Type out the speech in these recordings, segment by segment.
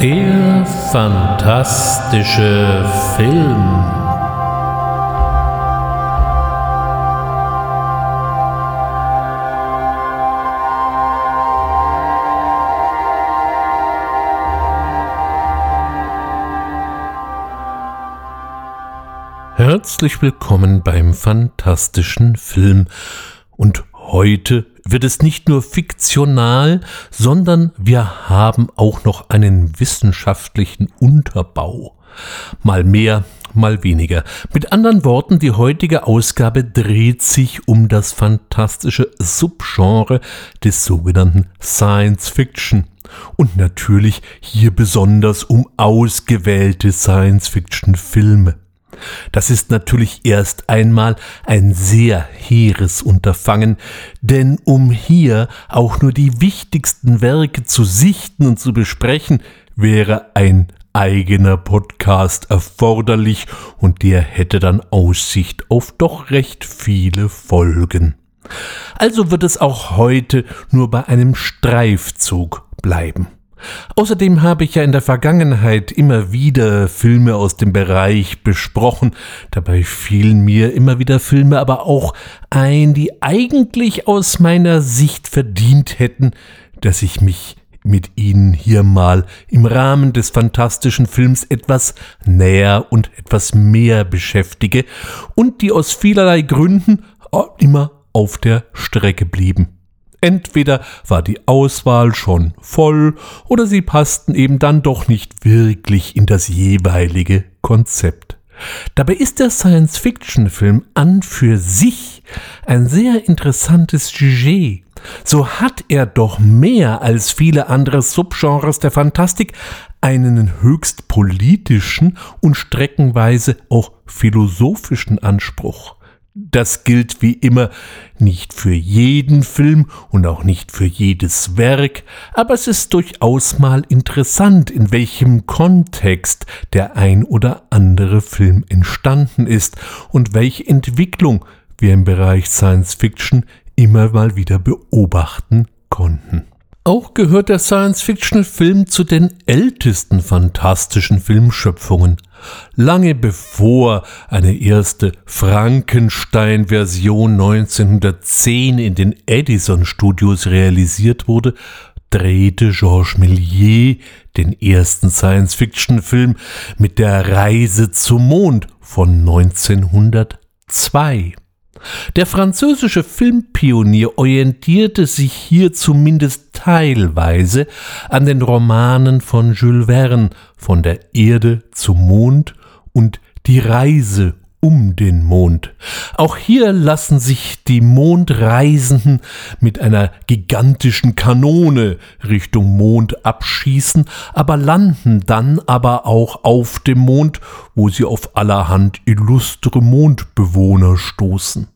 Der fantastische Film. Herzlich willkommen beim fantastischen Film. Und heute wird es nicht nur fiktional, sondern wir haben auch noch einen wissenschaftlichen Unterbau. Mal mehr, mal weniger. Mit anderen Worten, die heutige Ausgabe dreht sich um das fantastische Subgenre des sogenannten Science Fiction. Und natürlich hier besonders um ausgewählte Science Fiction Filme. Das ist natürlich erst einmal ein sehr hehres Unterfangen, denn um hier auch nur die wichtigsten Werke zu sichten und zu besprechen, wäre ein eigener Podcast erforderlich und der hätte dann Aussicht auf doch recht viele Folgen. Also wird es auch heute nur bei einem Streifzug bleiben. Außerdem habe ich ja in der Vergangenheit immer wieder Filme aus dem Bereich besprochen. Dabei fielen mir immer wieder Filme aber auch ein, die eigentlich aus meiner Sicht verdient hätten, dass ich mich mit ihnen hier mal im Rahmen des fantastischen Films etwas näher und etwas mehr beschäftige und die aus vielerlei Gründen immer auf der Strecke blieben. Entweder war die Auswahl schon voll oder sie passten eben dann doch nicht wirklich in das jeweilige Konzept. Dabei ist der Science-Fiction-Film an für sich ein sehr interessantes Sujet. So hat er doch mehr als viele andere Subgenres der Fantastik einen höchst politischen und streckenweise auch philosophischen Anspruch. Das gilt wie immer nicht für jeden Film und auch nicht für jedes Werk, aber es ist durchaus mal interessant, in welchem Kontext der ein oder andere Film entstanden ist und welche Entwicklung wir im Bereich Science Fiction immer mal wieder beobachten konnten. Auch gehört der Science-Fiction-Film zu den ältesten fantastischen Filmschöpfungen. Lange bevor eine erste Frankenstein-Version 1910 in den Edison Studios realisiert wurde, drehte Georges Méliès den ersten Science-Fiction-Film mit der Reise zum Mond von 1902. Der französische Filmpionier orientierte sich hier zumindest teilweise an den Romanen von Jules Verne von der Erde zum Mond und die Reise um den Mond. Auch hier lassen sich die Mondreisenden mit einer gigantischen Kanone Richtung Mond abschießen, aber landen dann aber auch auf dem Mond, wo sie auf allerhand illustre Mondbewohner stoßen.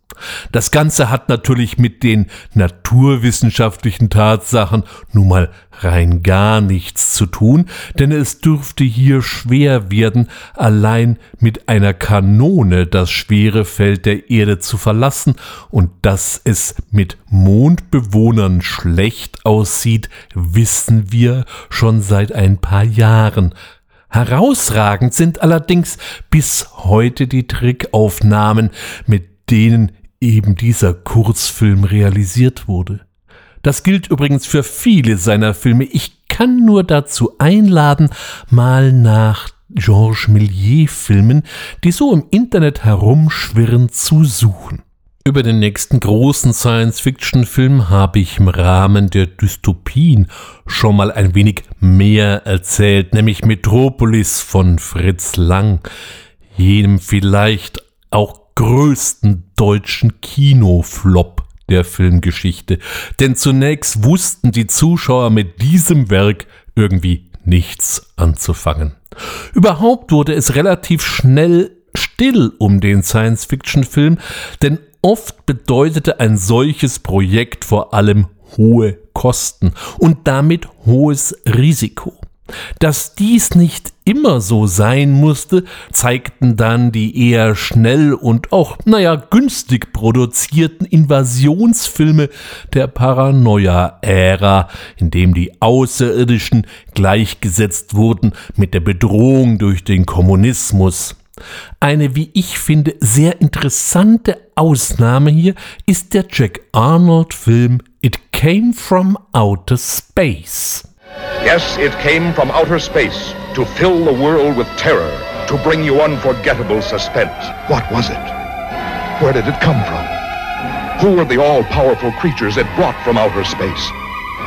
Das Ganze hat natürlich mit den naturwissenschaftlichen Tatsachen nun mal rein gar nichts zu tun, denn es dürfte hier schwer werden, allein mit einer Kanone das schwere Feld der Erde zu verlassen, und dass es mit Mondbewohnern schlecht aussieht, wissen wir schon seit ein paar Jahren. Herausragend sind allerdings bis heute die Trickaufnahmen, mit denen eben dieser Kurzfilm realisiert wurde. Das gilt übrigens für viele seiner Filme. Ich kann nur dazu einladen, mal nach Georges Méliès-Filmen, die so im Internet herumschwirren, zu suchen. Über den nächsten großen Science-Fiction-Film habe ich im Rahmen der Dystopien schon mal ein wenig mehr erzählt, nämlich Metropolis von Fritz Lang, jenem vielleicht auch größten deutschen Kinoflop der Filmgeschichte. Denn zunächst wussten die Zuschauer mit diesem Werk irgendwie nichts anzufangen. Überhaupt wurde es relativ schnell still um den Science-Fiction-Film, denn oft bedeutete ein solches Projekt vor allem hohe Kosten und damit hohes Risiko. Dass dies nicht immer so sein musste, zeigten dann die eher schnell und auch, naja, günstig produzierten Invasionsfilme der Paranoia-Ära, in dem die Außerirdischen gleichgesetzt wurden mit der Bedrohung durch den Kommunismus. Eine, wie ich finde, sehr interessante Ausnahme hier ist der Jack Arnold-Film It Came from Outer Space. Yes, it came from outer space to fill the world with terror, to bring you unforgettable suspense. What was it? Where did it come from? Who were the all powerful creatures it brought from outer space?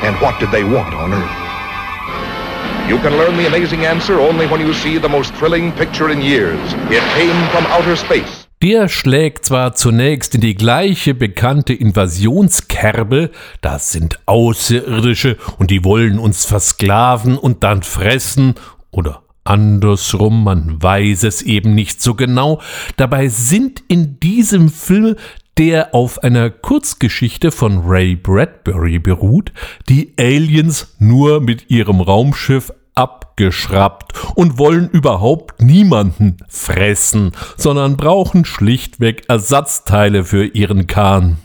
And what did they want on Earth? You can learn the amazing answer only when you see the most thrilling picture in years. It came from outer space. Der schlägt zwar zunächst in die gleiche bekannte Invasionskerbe, das sind Außerirdische und die wollen uns versklaven und dann fressen oder andersrum, man weiß es eben nicht so genau. Dabei sind in diesem Film der auf einer Kurzgeschichte von Ray Bradbury beruht, die Aliens nur mit ihrem Raumschiff abgeschraubt und wollen überhaupt niemanden fressen, sondern brauchen schlichtweg Ersatzteile für ihren Kahn.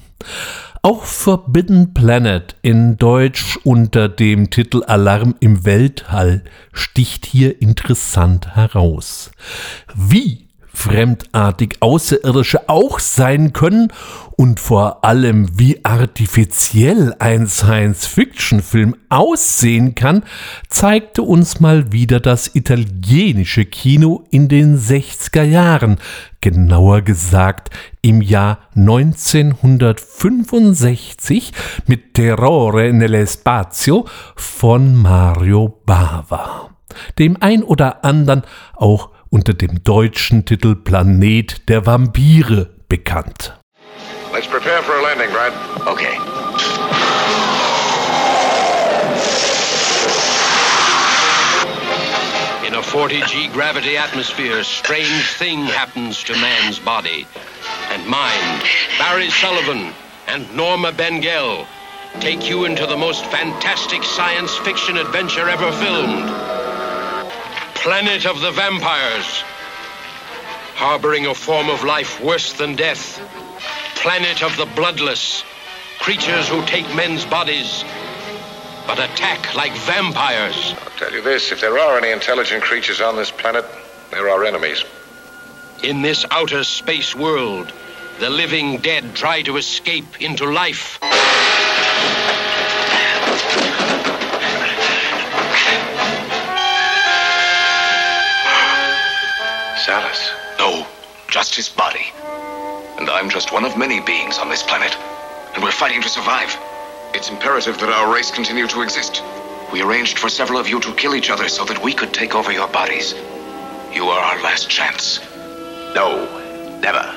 Auch Forbidden Planet in Deutsch unter dem Titel Alarm im Weltall sticht hier interessant heraus. Wie fremdartig Außerirdische auch sein können und vor allem wie artifiziell ein Science-Fiction-Film aussehen kann, zeigte uns mal wieder das italienische Kino in den 60er Jahren, genauer gesagt im Jahr 1965 mit Terrore nell'Espazio von Mario Bava, dem ein oder anderen auch unter dem deutschen Titel Planet der Vampire bekannt. Let's prepare for a landing, Brad. Okay. In a 40G gravity atmosphere, strange thing happens to man's body. And mind. Barry Sullivan and Norma Bengell, take you into the most fantastic science fiction adventure ever filmed. Planet of the vampires, harboring a form of life worse than death, planet of the bloodless, creatures who take men's bodies but attack like vampires. I'll tell you this if there are any intelligent creatures on this planet, they're our enemies. In this outer space world, the living dead try to escape into life. Alice. No, just his body. And I'm just one of many beings on this planet. And we're fighting to survive. It's imperative that our race continue to exist. We arranged for several of you to kill each other so that we could take over your bodies. You are our last chance. No, never.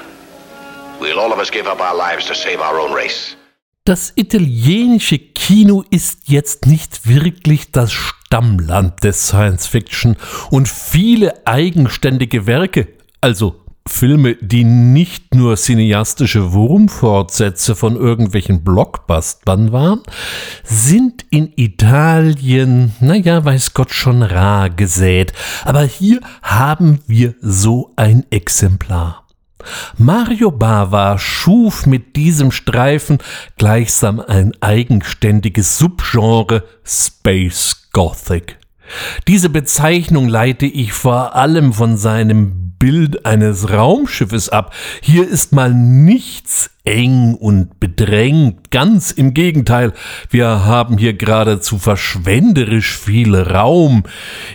We'll all of us give up our lives to save our own race. Das italienische Kino ist jetzt nicht wirklich das Stammland des Science Fiction und viele eigenständige Werke, also Filme, die nicht nur cineastische Wurmfortsätze von irgendwelchen Blockbustern waren, sind in Italien, naja, weiß Gott schon rar gesät. Aber hier haben wir so ein Exemplar. Mario Bava schuf mit diesem Streifen gleichsam ein eigenständiges Subgenre Space Gothic. Diese Bezeichnung leite ich vor allem von seinem Bild eines Raumschiffes ab. Hier ist mal nichts eng und bedrängt, ganz im Gegenteil. Wir haben hier geradezu verschwenderisch viel Raum,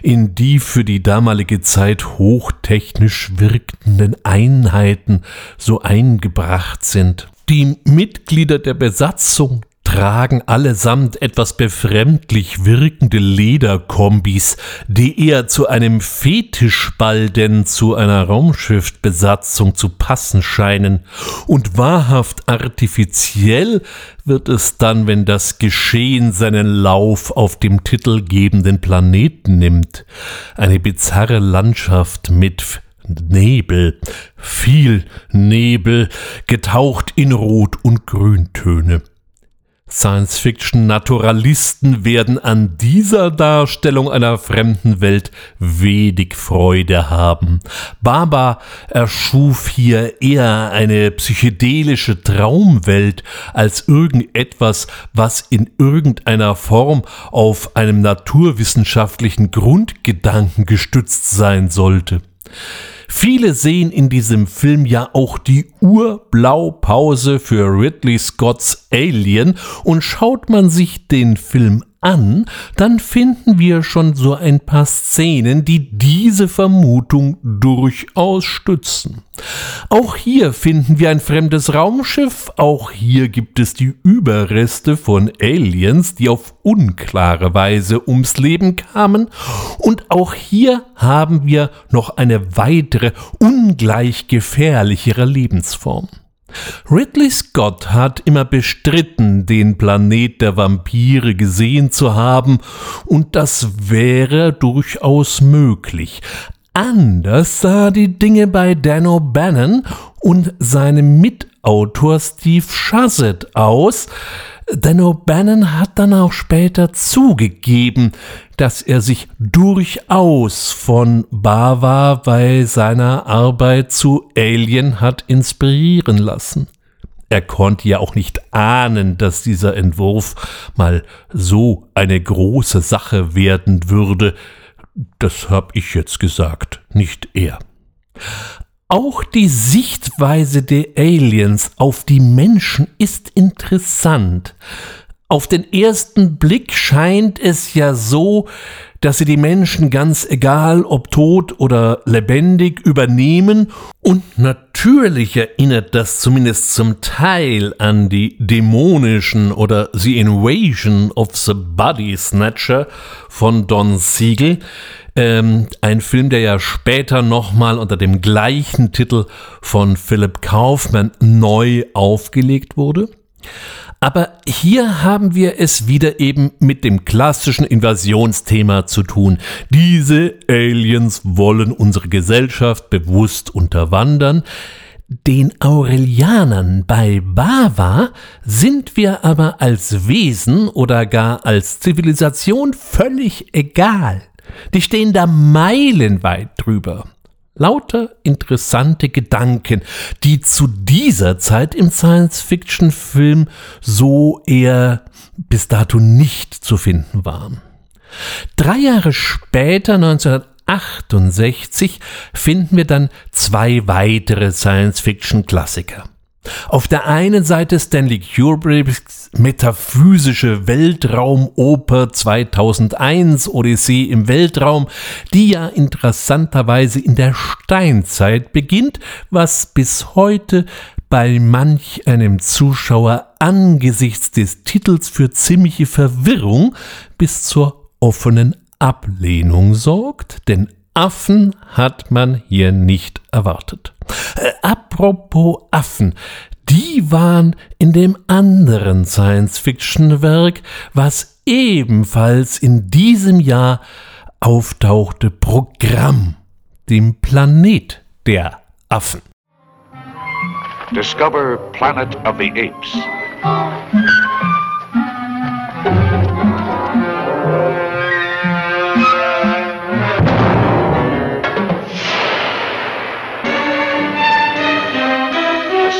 in die für die damalige Zeit hochtechnisch wirkenden Einheiten so eingebracht sind. Die Mitglieder der Besatzung tragen allesamt etwas befremdlich wirkende Lederkombis, die eher zu einem Fetischball denn zu einer Raumschiffbesatzung zu passen scheinen. Und wahrhaft artifiziell wird es dann, wenn das Geschehen seinen Lauf auf dem titelgebenden Planeten nimmt. Eine bizarre Landschaft mit Nebel, viel Nebel, getaucht in Rot- und Grüntöne. Science-Fiction-Naturalisten werden an dieser Darstellung einer fremden Welt wenig Freude haben. Baba erschuf hier eher eine psychedelische Traumwelt als irgendetwas, was in irgendeiner Form auf einem naturwissenschaftlichen Grundgedanken gestützt sein sollte. Viele sehen in diesem Film ja auch die Urblaupause für Ridley Scotts Alien. Und schaut man sich den Film an, dann finden wir schon so ein paar Szenen, die diese Vermutung durchaus stützen. Auch hier finden wir ein fremdes Raumschiff, auch hier gibt es die Überreste von Aliens, die auf unklare Weise ums Leben kamen, und auch hier haben wir noch eine weitere, ungleich gefährlichere Lebensform. Ridley Scott hat immer bestritten, den Planet der Vampire gesehen zu haben, und das wäre durchaus möglich. Anders sah die Dinge bei Dan O'Bannon und seinem Mitautor Steve Shazet aus, denn O'Bannon hat dann auch später zugegeben, dass er sich durchaus von Bava bei seiner Arbeit zu Alien hat inspirieren lassen. Er konnte ja auch nicht ahnen, dass dieser Entwurf mal so eine große Sache werden würde. Das hab ich jetzt gesagt, nicht er. Auch die Sichtweise der Aliens auf die Menschen ist interessant. Auf den ersten Blick scheint es ja so, dass sie die Menschen ganz egal, ob tot oder lebendig, übernehmen und natürlich erinnert das zumindest zum Teil an die dämonischen oder The Invasion of the Body Snatcher von Don Siegel, ähm, ein Film, der ja später nochmal unter dem gleichen Titel von Philip Kaufman neu aufgelegt wurde. Aber hier haben wir es wieder eben mit dem klassischen Invasionsthema zu tun. Diese Aliens wollen unsere Gesellschaft bewusst unterwandern. Den Aurelianern bei Bava sind wir aber als Wesen oder gar als Zivilisation völlig egal. Die stehen da meilenweit drüber. Lauter interessante Gedanken, die zu dieser Zeit im Science-Fiction-Film so eher bis dato nicht zu finden waren. Drei Jahre später, 1968, finden wir dann zwei weitere Science-Fiction-Klassiker. Auf der einen Seite Stanley Kubricks metaphysische Weltraumoper 2001 Odyssee im Weltraum, die ja interessanterweise in der Steinzeit beginnt, was bis heute bei manch einem Zuschauer angesichts des Titels für ziemliche Verwirrung bis zur offenen Ablehnung sorgt, denn Affen hat man hier nicht erwartet. Äh, apropos Affen, die waren in dem anderen Science-Fiction-Werk, was ebenfalls in diesem Jahr auftauchte, Programm, dem Planet der Affen. Discover Planet of the Apes.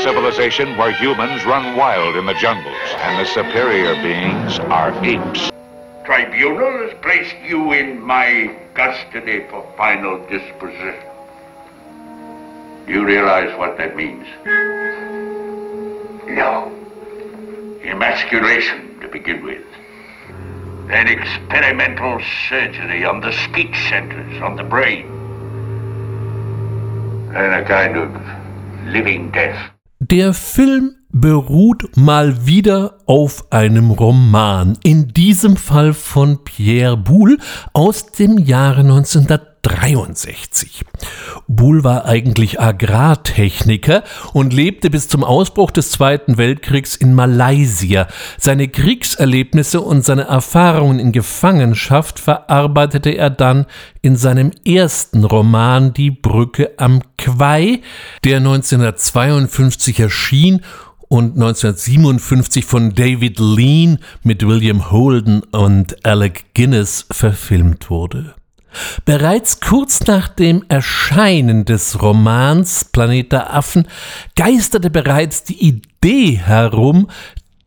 Civilization where humans run wild in the jungles and the superior beings are apes. Tribunal has placed you in my custody for final disposition. Do you realize what that means? No. Emasculation to begin with. Then experimental surgery on the speech centers, on the brain. And a kind of living death. Der Film beruht mal wieder auf einem Roman, in diesem Fall von Pierre Boulle aus dem Jahre 1963. Boulle war eigentlich Agrartechniker und lebte bis zum Ausbruch des Zweiten Weltkriegs in Malaysia. Seine Kriegserlebnisse und seine Erfahrungen in Gefangenschaft verarbeitete er dann in seinem ersten Roman Die Brücke am Quai, der 1952 erschien und 1957 von David Lean mit William Holden und Alec Guinness verfilmt wurde. Bereits kurz nach dem Erscheinen des Romans Planet der Affen geisterte bereits die Idee herum,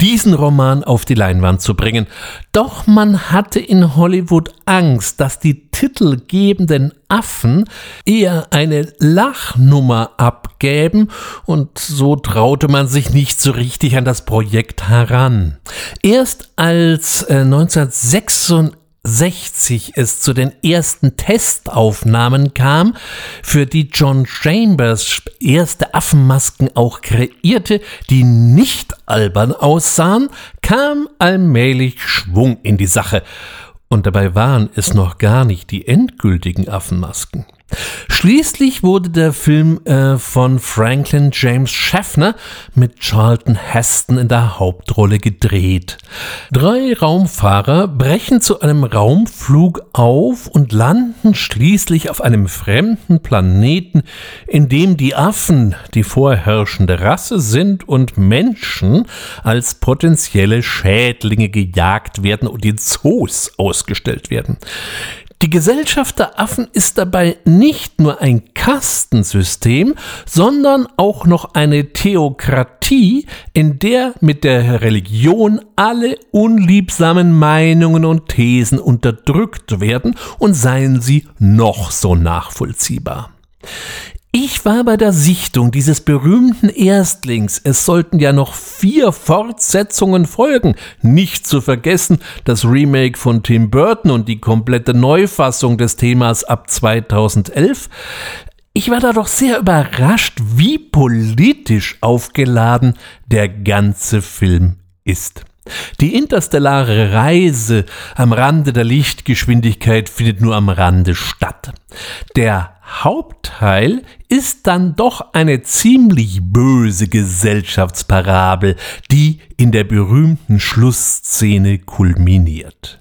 diesen Roman auf die Leinwand zu bringen. Doch man hatte in Hollywood Angst, dass die titelgebenden Affen eher eine Lachnummer abgäben und so traute man sich nicht so richtig an das Projekt heran. Erst als äh, 1986 60 es zu den ersten Testaufnahmen kam, für die John Chambers erste Affenmasken auch kreierte, die nicht albern aussahen, kam allmählich Schwung in die Sache. Und dabei waren es noch gar nicht die endgültigen Affenmasken. Schließlich wurde der Film äh, von Franklin James Schaffner mit Charlton Heston in der Hauptrolle gedreht. Drei Raumfahrer brechen zu einem Raumflug auf und landen schließlich auf einem fremden Planeten, in dem die Affen die vorherrschende Rasse sind und Menschen als potenzielle Schädlinge gejagt werden und in Zoos ausgestellt werden. Die Gesellschaft der Affen ist dabei nicht nur ein Kastensystem, sondern auch noch eine Theokratie, in der mit der Religion alle unliebsamen Meinungen und Thesen unterdrückt werden und seien sie noch so nachvollziehbar. Ich war bei der Sichtung dieses berühmten Erstlings. Es sollten ja noch vier Fortsetzungen folgen. Nicht zu vergessen das Remake von Tim Burton und die komplette Neufassung des Themas ab 2011. Ich war da doch sehr überrascht, wie politisch aufgeladen der ganze Film ist. Die interstellare Reise am Rande der Lichtgeschwindigkeit findet nur am Rande statt. Der Hauptteil ist dann doch eine ziemlich böse Gesellschaftsparabel, die in der berühmten Schlussszene kulminiert.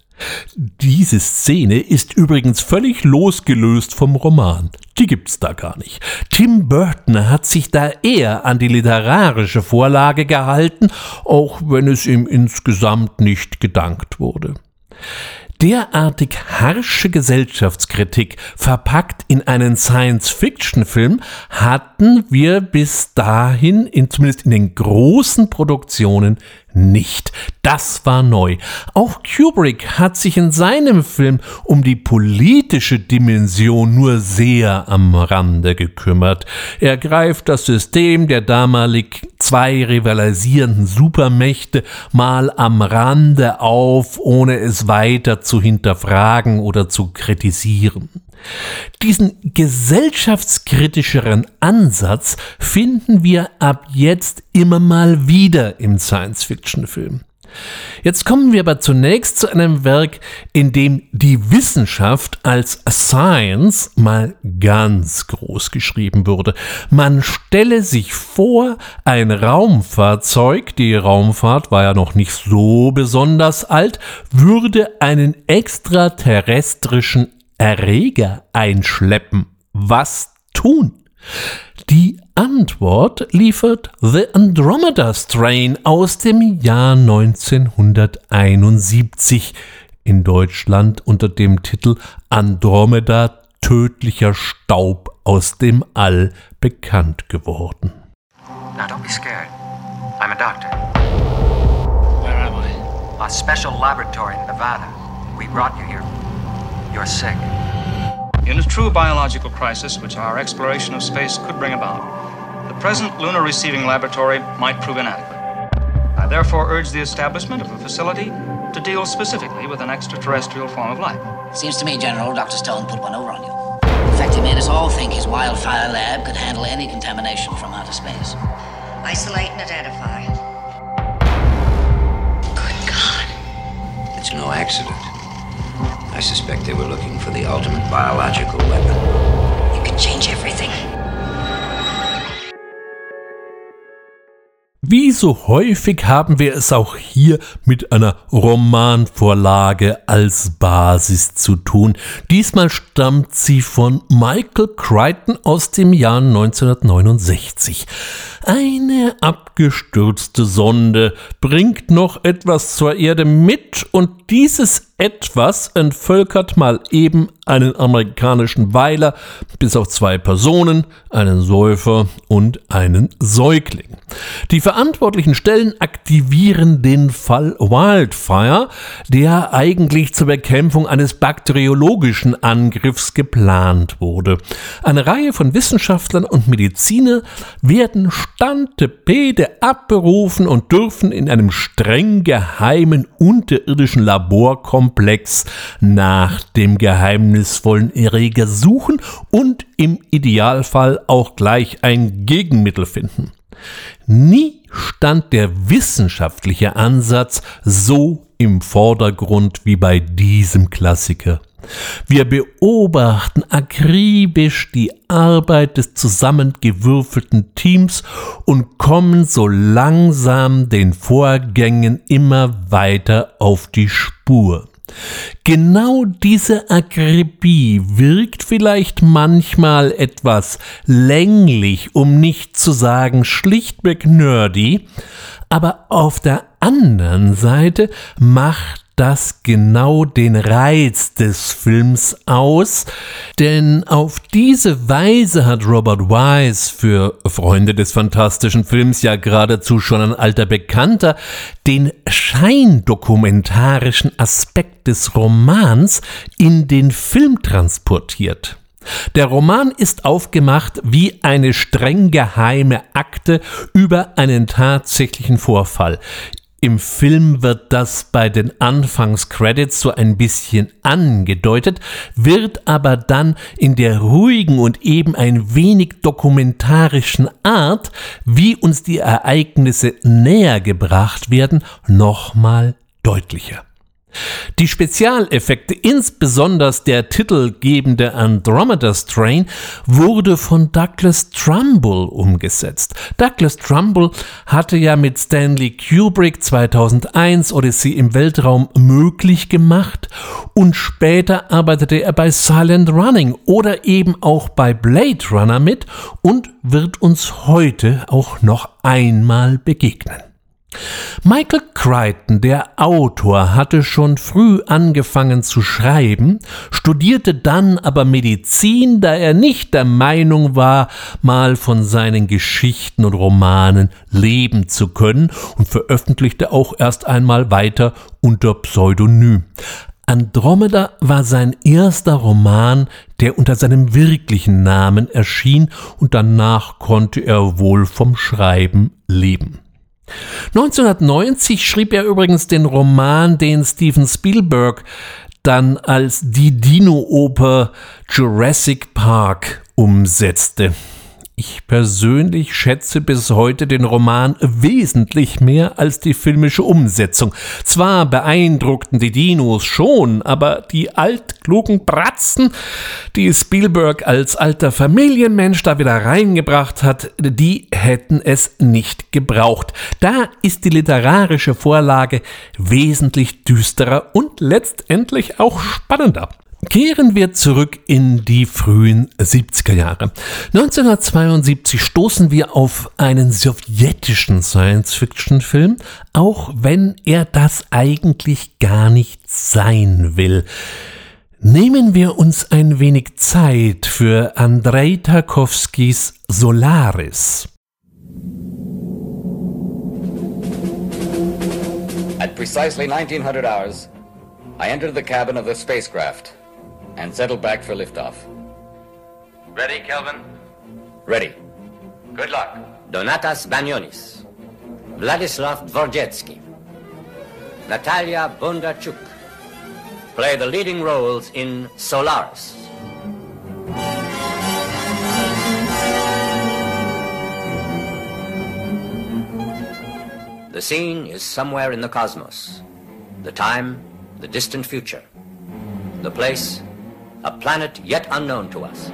Diese Szene ist übrigens völlig losgelöst vom Roman. Die gibt's da gar nicht. Tim Burton hat sich da eher an die literarische Vorlage gehalten, auch wenn es ihm insgesamt nicht gedankt wurde derartig harsche Gesellschaftskritik verpackt in einen Science-Fiction-Film hatten wir bis dahin, in, zumindest in den großen Produktionen, nicht. Das war neu. Auch Kubrick hat sich in seinem Film um die politische Dimension nur sehr am Rande gekümmert. Er greift das System der damalig zwei rivalisierenden Supermächte mal am Rande auf, ohne es weiter zu hinterfragen oder zu kritisieren. Diesen gesellschaftskritischeren Ansatz finden wir ab jetzt immer mal wieder im Science-Fiction-Film. Jetzt kommen wir aber zunächst zu einem Werk, in dem die Wissenschaft als Science mal ganz groß geschrieben wurde. Man stelle sich vor, ein Raumfahrzeug, die Raumfahrt war ja noch nicht so besonders alt, würde einen extraterrestrischen Erreger einschleppen. Was tun? Die Antwort liefert The Andromeda Strain aus dem Jahr 1971 in Deutschland unter dem Titel Andromeda tödlicher Staub aus dem All bekannt geworden. Now don't be scared. I'm a doctor. Where am I? A special laboratory in Nevada. We brought you here. You're sick. In a true biological crisis, which our exploration of space could bring about, the present lunar receiving laboratory might prove inadequate. I therefore urge the establishment of a facility to deal specifically with an extraterrestrial form of life. Seems to me, General, Dr. Stone put one over on you. In fact, he made us all think his wildfire lab could handle any contamination from outer space. Isolate and identify. Good God. It's no accident. I suspect they were looking for the ultimate biological weapon. You can change everything. Wie so häufig haben wir es auch hier mit einer Romanvorlage als Basis zu tun. Diesmal stammt sie von Michael Crichton aus dem Jahr 1969. Eine abgestürzte Sonde bringt noch etwas zur Erde mit und dieses etwas entvölkert mal eben einen amerikanischen Weiler, bis auf zwei Personen, einen Säufer und einen Säugling. Die verantwortlichen Stellen aktivieren den Fall Wildfire, der eigentlich zur Bekämpfung eines bakteriologischen Angriffs geplant wurde. Eine Reihe von Wissenschaftlern und Mediziner werden Stantepede abberufen und dürfen in einem streng geheimen unterirdischen Laborkomplex nach dem geheimnisvollen Erreger suchen und im Idealfall auch gleich ein Gegenmittel finden. Nie stand der wissenschaftliche Ansatz so im Vordergrund wie bei diesem Klassiker. Wir beobachten akribisch die Arbeit des zusammengewürfelten Teams und kommen so langsam den Vorgängen immer weiter auf die Spur. Genau diese Akribie wirkt vielleicht manchmal etwas länglich, um nicht zu sagen schlichtweg nerdy, aber auf der anderen Seite macht das genau den Reiz des Films aus, denn auf diese Weise hat Robert Wise für Freunde des fantastischen Films ja geradezu schon ein alter Bekannter den scheindokumentarischen Aspekt des Romans in den Film transportiert. Der Roman ist aufgemacht wie eine streng geheime Akte über einen tatsächlichen Vorfall. Im Film wird das bei den Anfangscredits so ein bisschen angedeutet, wird aber dann in der ruhigen und eben ein wenig dokumentarischen Art, wie uns die Ereignisse näher gebracht werden, nochmal deutlicher. Die Spezialeffekte, insbesondere der titelgebende Andromeda Strain, wurde von Douglas Trumbull umgesetzt. Douglas Trumbull hatte ja mit Stanley Kubrick 2001 Odyssey im Weltraum möglich gemacht und später arbeitete er bei Silent Running oder eben auch bei Blade Runner mit und wird uns heute auch noch einmal begegnen. Michael Crichton, der Autor, hatte schon früh angefangen zu schreiben, studierte dann aber Medizin, da er nicht der Meinung war, mal von seinen Geschichten und Romanen leben zu können und veröffentlichte auch erst einmal weiter unter Pseudonym. Andromeda war sein erster Roman, der unter seinem wirklichen Namen erschien, und danach konnte er wohl vom Schreiben leben. 1990 schrieb er übrigens den Roman, den Steven Spielberg dann als die Dino-Oper Jurassic Park umsetzte. Ich persönlich schätze bis heute den Roman wesentlich mehr als die filmische Umsetzung. Zwar beeindruckten die Dinos schon, aber die altklugen Bratzen, die Spielberg als alter Familienmensch da wieder reingebracht hat, die hätten es nicht gebraucht. Da ist die literarische Vorlage wesentlich düsterer und letztendlich auch spannender. Kehren wir zurück in die frühen 70er Jahre. 1972 stoßen wir auf einen sowjetischen Science-Fiction-Film, auch wenn er das eigentlich gar nicht sein will. Nehmen wir uns ein wenig Zeit für Andrei Tarkovskis Solaris. At precisely 1900 hours, I entered the cabin of the spacecraft. And settle back for liftoff. Ready, Kelvin? Ready. Good luck. Donatas Banionis, Vladislav Dvorzhetsky, Natalia Bondarchuk play the leading roles in Solaris. The scene is somewhere in the cosmos. The time, the distant future. The place, a planet yet unknown to us.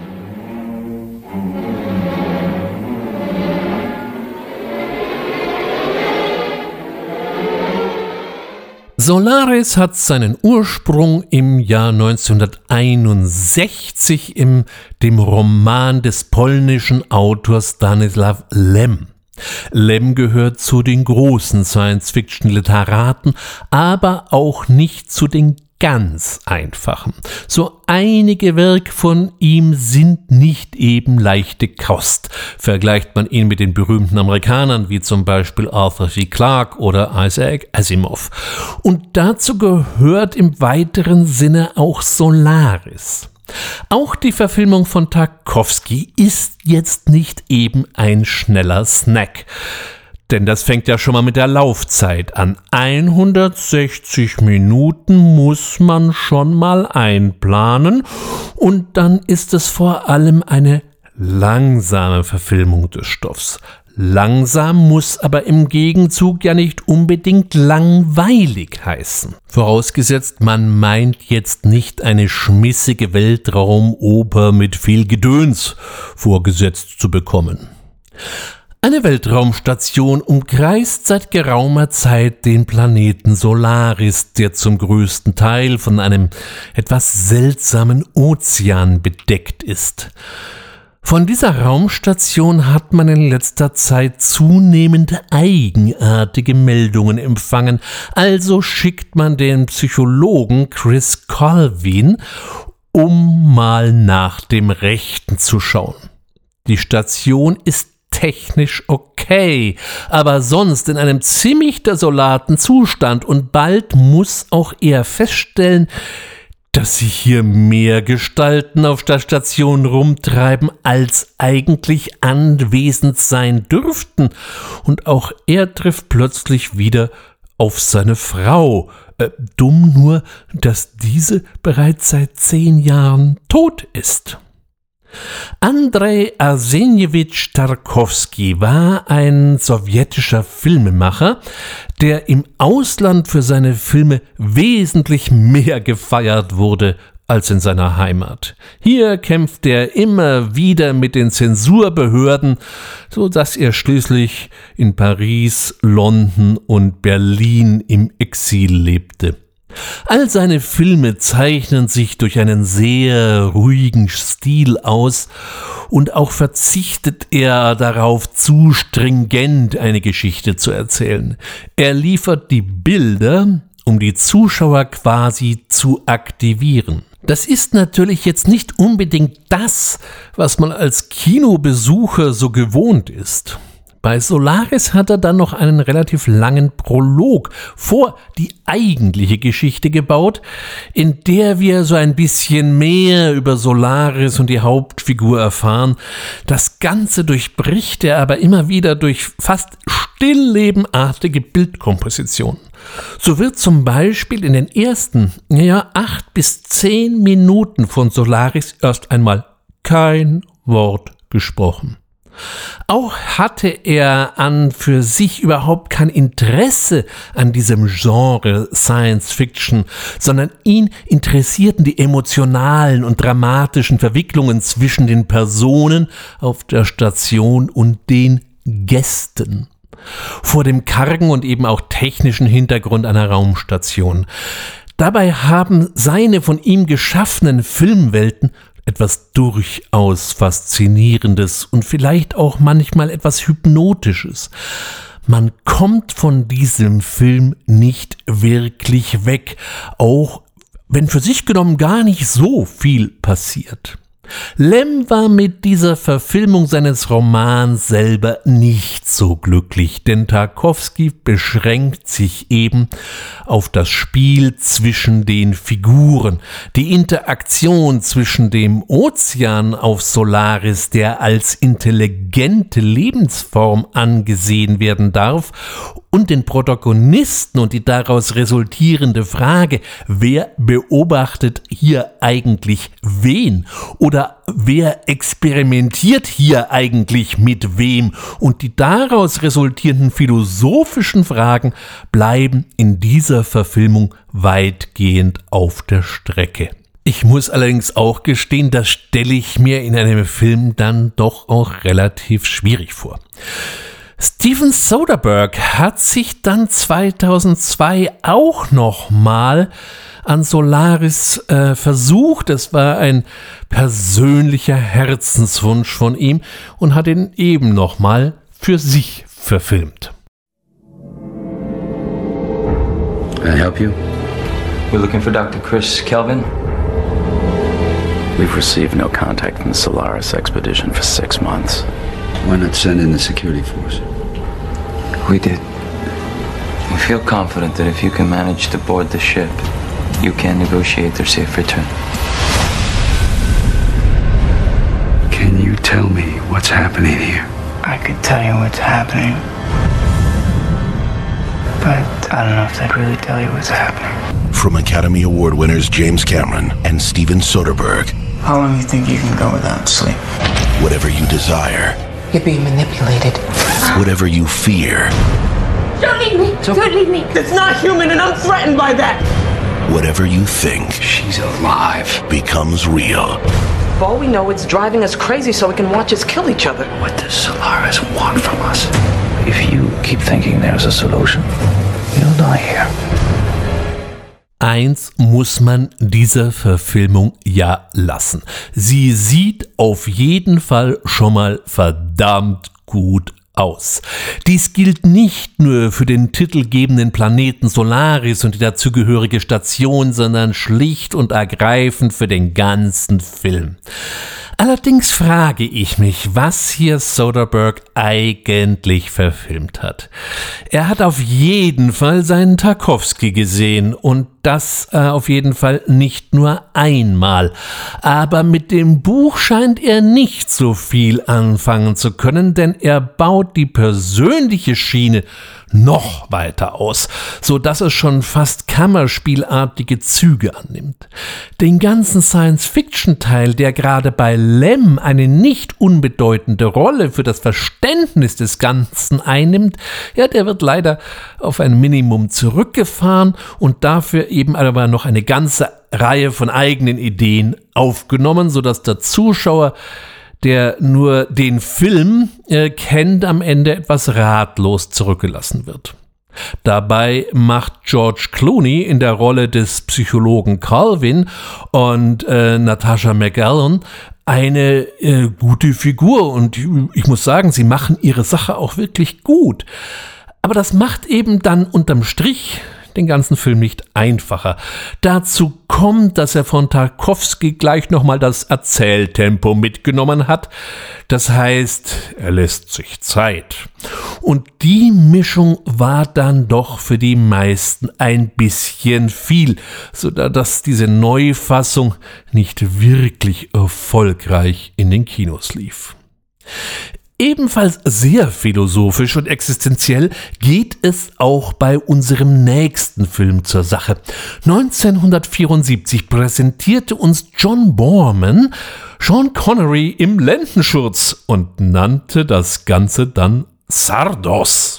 Solaris hat seinen Ursprung im Jahr 1961 in dem Roman des polnischen Autors Stanislaw Lem. Lem gehört zu den großen Science-Fiction-Literaten, aber auch nicht zu den ganz einfachen. So einige Werke von ihm sind nicht eben leichte Kost. Vergleicht man ihn mit den berühmten Amerikanern wie zum Beispiel Arthur C. Clarke oder Isaac Asimov. Und dazu gehört im weiteren Sinne auch Solaris. Auch die Verfilmung von Tarkovsky ist jetzt nicht eben ein schneller Snack. Denn das fängt ja schon mal mit der Laufzeit an. 160 Minuten muss man schon mal einplanen und dann ist es vor allem eine langsame Verfilmung des Stoffs. Langsam muss aber im Gegenzug ja nicht unbedingt langweilig heißen. Vorausgesetzt, man meint jetzt nicht eine schmissige Weltraumoper mit viel Gedöns vorgesetzt zu bekommen. Eine Weltraumstation umkreist seit geraumer Zeit den Planeten Solaris, der zum größten Teil von einem etwas seltsamen Ozean bedeckt ist. Von dieser Raumstation hat man in letzter Zeit zunehmend eigenartige Meldungen empfangen, also schickt man den Psychologen Chris Colvin, um mal nach dem Rechten zu schauen. Die Station ist technisch okay, aber sonst in einem ziemlich desolaten Zustand und bald muss auch er feststellen, dass sich hier mehr Gestalten auf der Station rumtreiben, als eigentlich anwesend sein dürften, und auch er trifft plötzlich wieder auf seine Frau, äh, dumm nur, dass diese bereits seit zehn Jahren tot ist. Andrei Arsenjewitsch Tarkovsky war ein sowjetischer Filmemacher, der im Ausland für seine Filme wesentlich mehr gefeiert wurde als in seiner Heimat. Hier kämpft er immer wieder mit den Zensurbehörden, so dass er schließlich in Paris, London und Berlin im Exil lebte. All seine Filme zeichnen sich durch einen sehr ruhigen Stil aus, und auch verzichtet er darauf, zu stringent eine Geschichte zu erzählen. Er liefert die Bilder, um die Zuschauer quasi zu aktivieren. Das ist natürlich jetzt nicht unbedingt das, was man als Kinobesucher so gewohnt ist. Bei Solaris hat er dann noch einen relativ langen Prolog vor die eigentliche Geschichte gebaut, in der wir so ein bisschen mehr über Solaris und die Hauptfigur erfahren. Das Ganze durchbricht er aber immer wieder durch fast stilllebenartige Bildkompositionen. So wird zum Beispiel in den ersten, ja, acht bis zehn Minuten von Solaris erst einmal kein Wort gesprochen. Auch hatte er an für sich überhaupt kein Interesse an diesem Genre Science Fiction, sondern ihn interessierten die emotionalen und dramatischen Verwicklungen zwischen den Personen auf der Station und den Gästen. Vor dem kargen und eben auch technischen Hintergrund einer Raumstation. Dabei haben seine von ihm geschaffenen Filmwelten etwas durchaus Faszinierendes und vielleicht auch manchmal etwas Hypnotisches. Man kommt von diesem Film nicht wirklich weg, auch wenn für sich genommen gar nicht so viel passiert. Lem war mit dieser Verfilmung seines Romans selber nicht so glücklich, denn Tarkovsky beschränkt sich eben auf das Spiel zwischen den Figuren, die Interaktion zwischen dem Ozean auf Solaris, der als intelligente Lebensform angesehen werden darf, und den Protagonisten und die daraus resultierende Frage, wer beobachtet hier eigentlich wen oder wer experimentiert hier eigentlich mit wem und die daraus resultierenden philosophischen Fragen bleiben in dieser Verfilmung weitgehend auf der Strecke. Ich muss allerdings auch gestehen, das stelle ich mir in einem Film dann doch auch relativ schwierig vor. Steven Soderbergh hat sich dann 2002 auch noch mal an Solaris äh, versucht. Es war ein persönlicher Herzenswunsch von ihm und hat ihn eben noch mal für sich verfilmt. Can I help you? We're looking for Dr. Chris Kelvin. We've received no contact from the Solaris expedition for six months. Why not send in the security force? We did. We feel confident that if you can manage to board the ship, you can negotiate their safe return. Can you tell me what's happening here? I could tell you what's happening. But I don't know if I'd really tell you what's happening. From Academy Award winners James Cameron and Steven Soderbergh. How long do you think you can go without sleep? Whatever you desire. You're being manipulated. Whatever you fear. Don't leave me! Don't leave me! It's not human and I'm threatened by that! Whatever you think. She's alive. Becomes real. For all we know, it's driving us crazy so we can watch us kill each other. What does Solaris want from us? If you keep thinking there's a solution, you'll die here. Eins muss man dieser Verfilmung ja lassen. Sie sieht auf jeden Fall schon mal verdammt gut aus. Dies gilt nicht nur für den titelgebenden Planeten Solaris und die dazugehörige Station, sondern schlicht und ergreifend für den ganzen Film. Allerdings frage ich mich, was hier Soderbergh eigentlich verfilmt hat. Er hat auf jeden Fall seinen Tarkovsky gesehen und das äh, auf jeden Fall nicht nur einmal. Aber mit dem Buch scheint er nicht so viel anfangen zu können, denn er baut die persönliche Schiene noch weiter aus, so dass es schon fast Kammerspielartige Züge annimmt. Den ganzen Science-Fiction-Teil, der gerade bei Lem eine nicht unbedeutende Rolle für das Verständnis des Ganzen einnimmt, ja, der wird leider auf ein Minimum zurückgefahren und dafür eben aber noch eine ganze Reihe von eigenen Ideen aufgenommen, so dass der Zuschauer der nur den Film äh, kennt, am Ende etwas ratlos zurückgelassen wird. Dabei macht George Clooney in der Rolle des Psychologen Calvin und äh, Natasha McAllen eine äh, gute Figur und ich muss sagen, sie machen ihre Sache auch wirklich gut. Aber das macht eben dann unterm Strich den ganzen Film nicht einfacher. Dazu kommt, dass er von Tarkovsky gleich nochmal das Erzähltempo mitgenommen hat. Das heißt, er lässt sich Zeit. Und die Mischung war dann doch für die meisten ein bisschen viel, so dass diese Neufassung nicht wirklich erfolgreich in den Kinos lief. Ebenfalls sehr philosophisch und existenziell geht es auch bei unserem nächsten Film zur Sache. 1974 präsentierte uns John Borman Sean Connery im Lendenschurz und nannte das Ganze dann Sardos. Sardos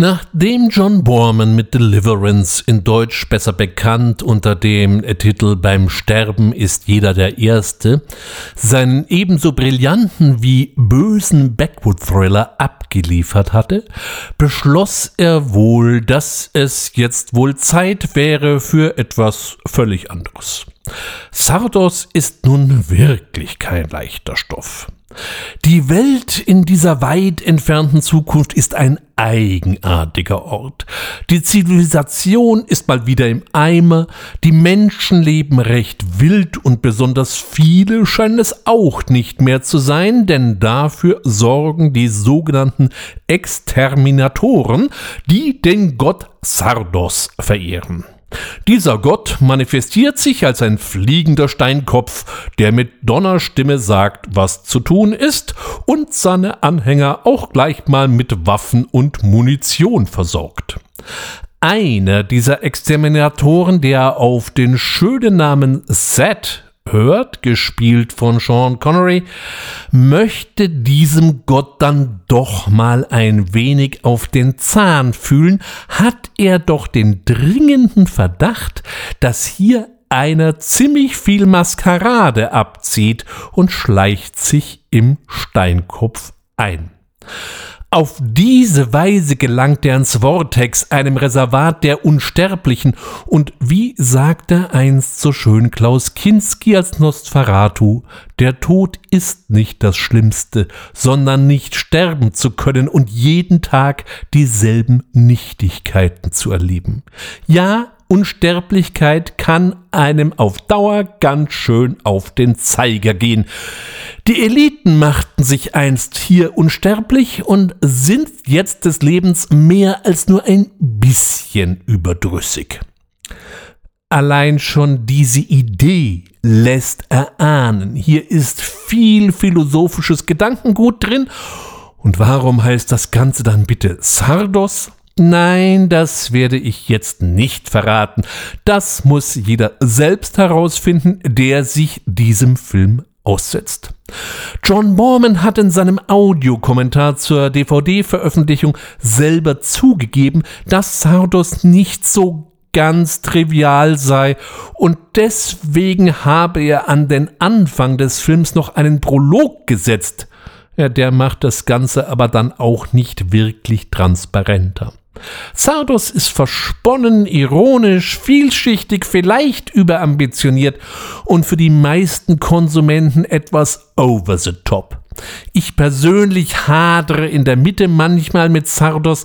Nachdem John Borman mit Deliverance in Deutsch besser bekannt unter dem Titel Beim Sterben ist jeder der Erste seinen ebenso brillanten wie bösen Backwood-Thriller abgeliefert hatte, beschloss er wohl, dass es jetzt wohl Zeit wäre für etwas völlig anderes. Sardos ist nun wirklich kein leichter Stoff. Die Welt in dieser weit entfernten Zukunft ist ein eigenartiger Ort. Die Zivilisation ist mal wieder im Eimer, die Menschen leben recht wild und besonders viele scheinen es auch nicht mehr zu sein, denn dafür sorgen die sogenannten Exterminatoren, die den Gott Sardos verehren. Dieser Gott manifestiert sich als ein fliegender Steinkopf, der mit Donnerstimme sagt, was zu tun ist und seine Anhänger auch gleich mal mit Waffen und Munition versorgt. Einer dieser Exterminatoren, der auf den schönen Namen Set hört, gespielt von Sean Connery, möchte diesem Gott dann doch mal ein wenig auf den Zahn fühlen, hat er doch den dringenden Verdacht, dass hier einer ziemlich viel Maskerade abzieht und schleicht sich im Steinkopf ein. Auf diese Weise gelangt er ins Vortex, einem Reservat der Unsterblichen, und wie sagte einst so schön Klaus Kinski als Nosferatu, der Tod ist nicht das Schlimmste, sondern nicht sterben zu können und jeden Tag dieselben Nichtigkeiten zu erleben. Ja, Unsterblichkeit kann einem auf Dauer ganz schön auf den Zeiger gehen. Die Eliten machten sich einst hier unsterblich und sind jetzt des Lebens mehr als nur ein bisschen überdrüssig. Allein schon diese Idee lässt erahnen, hier ist viel philosophisches Gedankengut drin. Und warum heißt das Ganze dann bitte Sardos? Nein, das werde ich jetzt nicht verraten. Das muss jeder selbst herausfinden, der sich diesem Film aussetzt. John Borman hat in seinem Audiokommentar zur DVD-Veröffentlichung selber zugegeben, dass Sardos nicht so ganz trivial sei und deswegen habe er an den Anfang des Films noch einen Prolog gesetzt. Ja, der macht das Ganze aber dann auch nicht wirklich transparenter. Sardos ist versponnen, ironisch, vielschichtig, vielleicht überambitioniert und für die meisten Konsumenten etwas over the top. Ich persönlich hadere in der Mitte manchmal mit Sardos,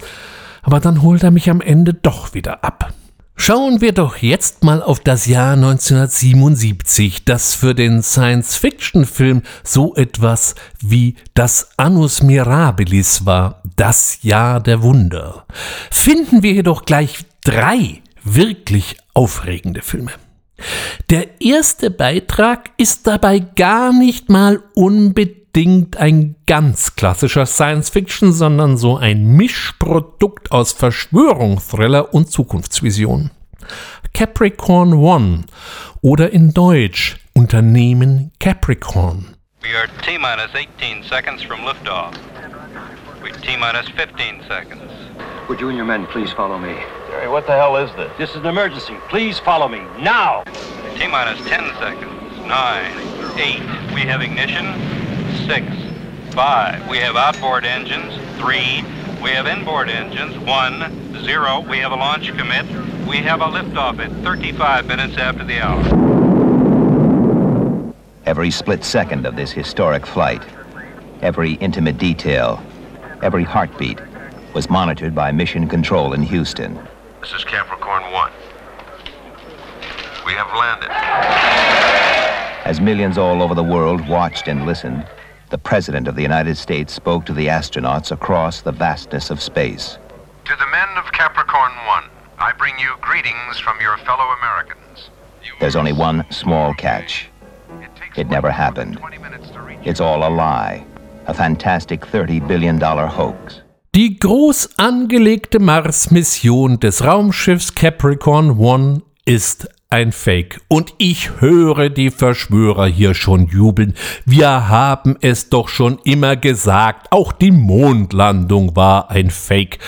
aber dann holt er mich am Ende doch wieder ab. Schauen wir doch jetzt mal auf das Jahr 1977, das für den Science-Fiction-Film so etwas wie das Annus Mirabilis war, das Jahr der Wunder. Finden wir jedoch gleich drei wirklich aufregende Filme. Der erste Beitrag ist dabei gar nicht mal unbedingt unbedingt ein ganz klassischer Science-Fiction, sondern so ein Mischprodukt aus Verschwörung, Thriller und Zukunftsvision. Capricorn One oder in Deutsch Unternehmen Capricorn. We are T-minus 18 seconds from liftoff. We T-minus 15 seconds. Would you and your men please follow me? Jerry, what the hell is this? This is an emergency. Please follow me now. T-minus 10 seconds. 9, 8. We have ignition. Six, five. We have outboard engines, three. We have inboard engines, one, zero. We have a launch commit. We have a liftoff at 35 minutes after the hour. Every split second of this historic flight, every intimate detail, every heartbeat was monitored by Mission Control in Houston. This is Capricorn 1. We have landed. As millions all over the world watched and listened, the President of the United States spoke to the astronauts across the vastness of space. To the men of Capricorn 1, I bring you greetings from your fellow Americans. There's only one small catch. It never happened. It's all a lie. A fantastic $30 billion hoax. Die groß angelegte Mars-Mission des Raumschiffs Capricorn 1 ist ein Fake. Und ich höre die Verschwörer hier schon jubeln. Wir haben es doch schon immer gesagt, auch die Mondlandung war ein Fake.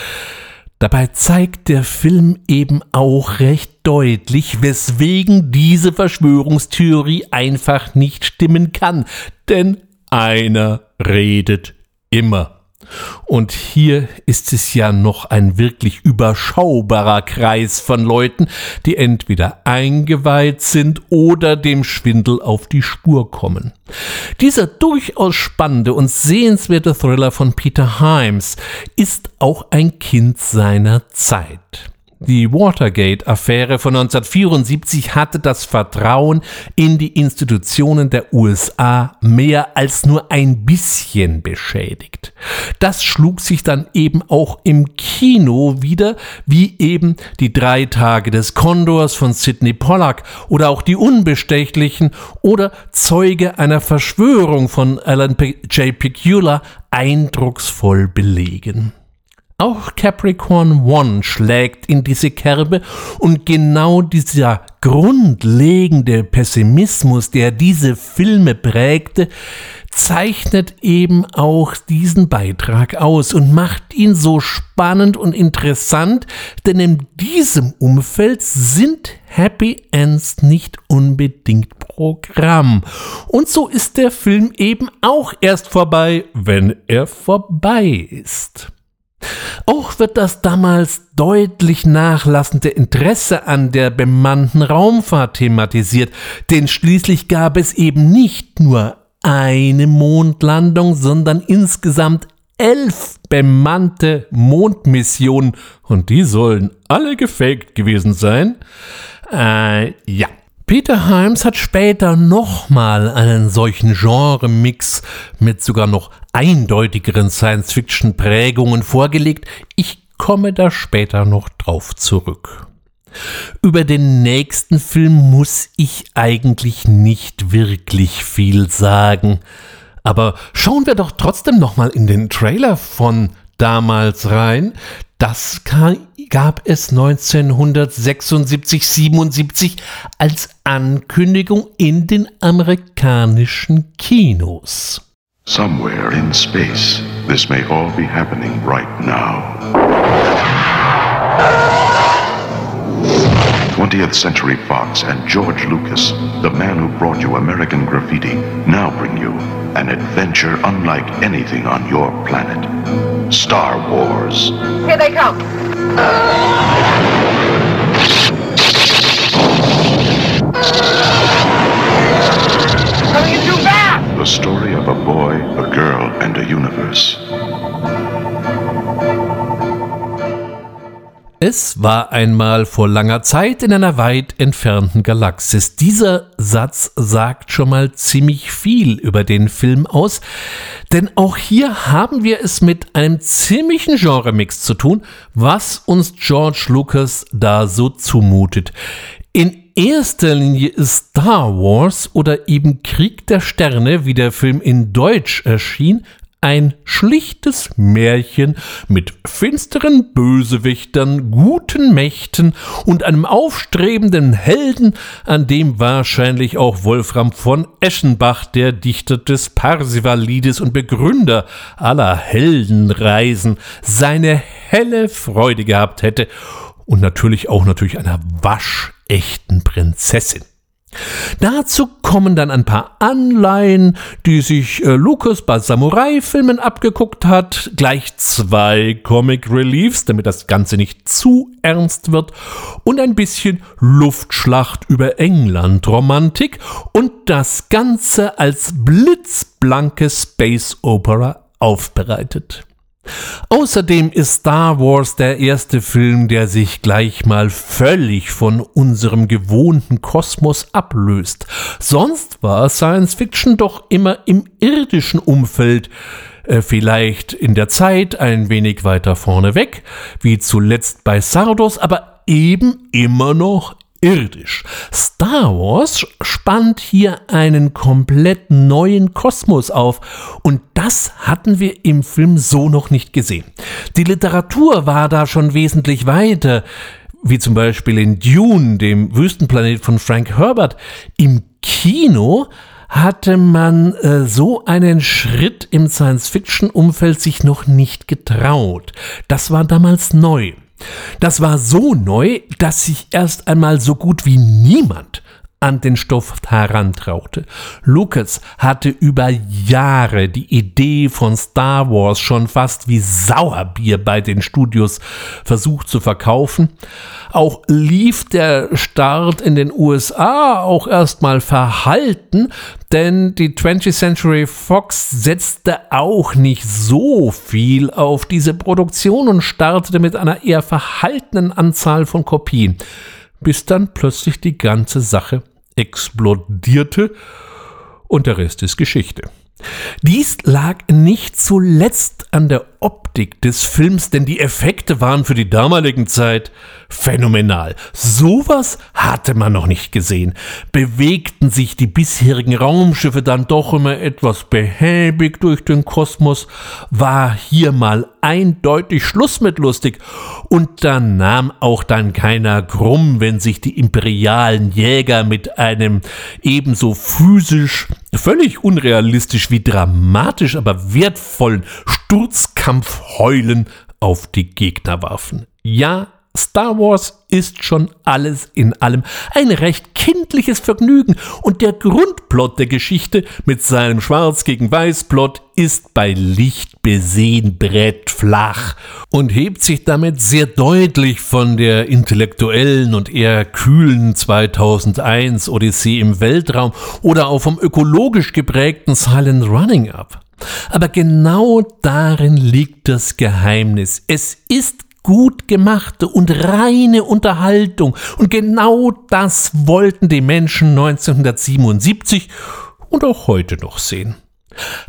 Dabei zeigt der Film eben auch recht deutlich, weswegen diese Verschwörungstheorie einfach nicht stimmen kann. Denn einer redet immer. Und hier ist es ja noch ein wirklich überschaubarer Kreis von Leuten, die entweder eingeweiht sind oder dem Schwindel auf die Spur kommen. Dieser durchaus spannende und sehenswerte Thriller von Peter Himes ist auch ein Kind seiner Zeit. Die Watergate-Affäre von 1974 hatte das Vertrauen in die Institutionen der USA mehr als nur ein bisschen beschädigt. Das schlug sich dann eben auch im Kino wieder, wie eben die drei Tage des Kondors von Sidney Pollack oder auch die Unbestechlichen oder Zeuge einer Verschwörung von Alan J. Picula eindrucksvoll belegen. Auch Capricorn One schlägt in diese Kerbe und genau dieser grundlegende Pessimismus, der diese Filme prägte, zeichnet eben auch diesen Beitrag aus und macht ihn so spannend und interessant, denn in diesem Umfeld sind Happy Ends nicht unbedingt Programm. Und so ist der Film eben auch erst vorbei, wenn er vorbei ist. Auch wird das damals deutlich nachlassende Interesse an der bemannten Raumfahrt thematisiert, denn schließlich gab es eben nicht nur eine Mondlandung, sondern insgesamt elf bemannte Mondmissionen und die sollen alle gefaked gewesen sein. Äh, ja. Peter Himes hat später nochmal einen solchen Genre-Mix mit sogar noch eindeutigeren Science-Fiction-Prägungen vorgelegt. Ich komme da später noch drauf zurück. Über den nächsten Film muss ich eigentlich nicht wirklich viel sagen. Aber schauen wir doch trotzdem nochmal in den Trailer von damals rein. Das gab es 1976, 77 als Ankündigung in den amerikanischen Kinos. Somewhere in space, this may all be happening right now. 20th Century Fox and George Lucas, the man who brought you American Graffiti, now bring you an adventure unlike anything on your planet. Star Wars. Here they come. The story of a boy, a girl, and a universe. Es war einmal vor langer Zeit in einer weit entfernten Galaxis. Dieser Satz sagt schon mal ziemlich viel über den Film aus, denn auch hier haben wir es mit einem ziemlichen Genremix zu tun, was uns George Lucas da so zumutet. In erster Linie Star Wars oder eben Krieg der Sterne, wie der Film in Deutsch erschien, ein schlichtes Märchen mit finsteren Bösewichtern, guten Mächten und einem aufstrebenden Helden, an dem wahrscheinlich auch Wolfram von Eschenbach, der Dichter des Parsifalides und Begründer aller Heldenreisen, seine helle Freude gehabt hätte und natürlich auch natürlich einer waschechten Prinzessin. Dazu kommen dann ein paar Anleihen, die sich äh, Lucas bei Samurai-Filmen abgeguckt hat, gleich zwei Comic Reliefs, damit das Ganze nicht zu ernst wird, und ein bisschen Luftschlacht über England-Romantik und das Ganze als blitzblanke Space Opera aufbereitet. Außerdem ist Star Wars der erste Film, der sich gleich mal völlig von unserem gewohnten Kosmos ablöst. Sonst war Science Fiction doch immer im irdischen Umfeld, äh, vielleicht in der Zeit ein wenig weiter vorne weg, wie zuletzt bei Sardos, aber eben immer noch irdisch. Star Wars spannt hier einen komplett neuen Kosmos auf und das hatten wir im Film so noch nicht gesehen. Die Literatur war da schon wesentlich weiter, wie zum Beispiel in Dune, dem Wüstenplanet von Frank Herbert. Im Kino hatte man äh, so einen Schritt im Science-Fiction-Umfeld sich noch nicht getraut. Das war damals neu. Das war so neu, dass sich erst einmal so gut wie niemand an den Stoff herantraute. Lucas hatte über Jahre die Idee von Star Wars schon fast wie Sauerbier bei den Studios versucht zu verkaufen. Auch lief der Start in den USA auch erstmal verhalten, denn die 20th Century Fox setzte auch nicht so viel auf diese Produktion und startete mit einer eher verhaltenen Anzahl von Kopien bis dann plötzlich die ganze Sache explodierte und der Rest ist Geschichte. Dies lag nicht zuletzt an der Optik des Films, denn die Effekte waren für die damaligen Zeit phänomenal. Sowas hatte man noch nicht gesehen. Bewegten sich die bisherigen Raumschiffe dann doch immer etwas behäbig durch den Kosmos, war hier mal eindeutig Schluss mit lustig. Und da nahm auch dann keiner krumm, wenn sich die imperialen Jäger mit einem ebenso physisch, völlig unrealistisch wie dramatisch, aber wertvollen Sturzkampfheulen auf die Gegner warfen. Ja, Star Wars ist schon alles in allem ein recht kindliches Vergnügen und der Grundplot der Geschichte mit seinem Schwarz gegen Weiß Plot ist bei Licht besehen brettflach und hebt sich damit sehr deutlich von der intellektuellen und eher kühlen 2001 Odyssee im Weltraum oder auch vom ökologisch geprägten Silent Running ab. Aber genau darin liegt das Geheimnis. Es ist gut gemachte und reine Unterhaltung. Und genau das wollten die Menschen 1977 und auch heute noch sehen.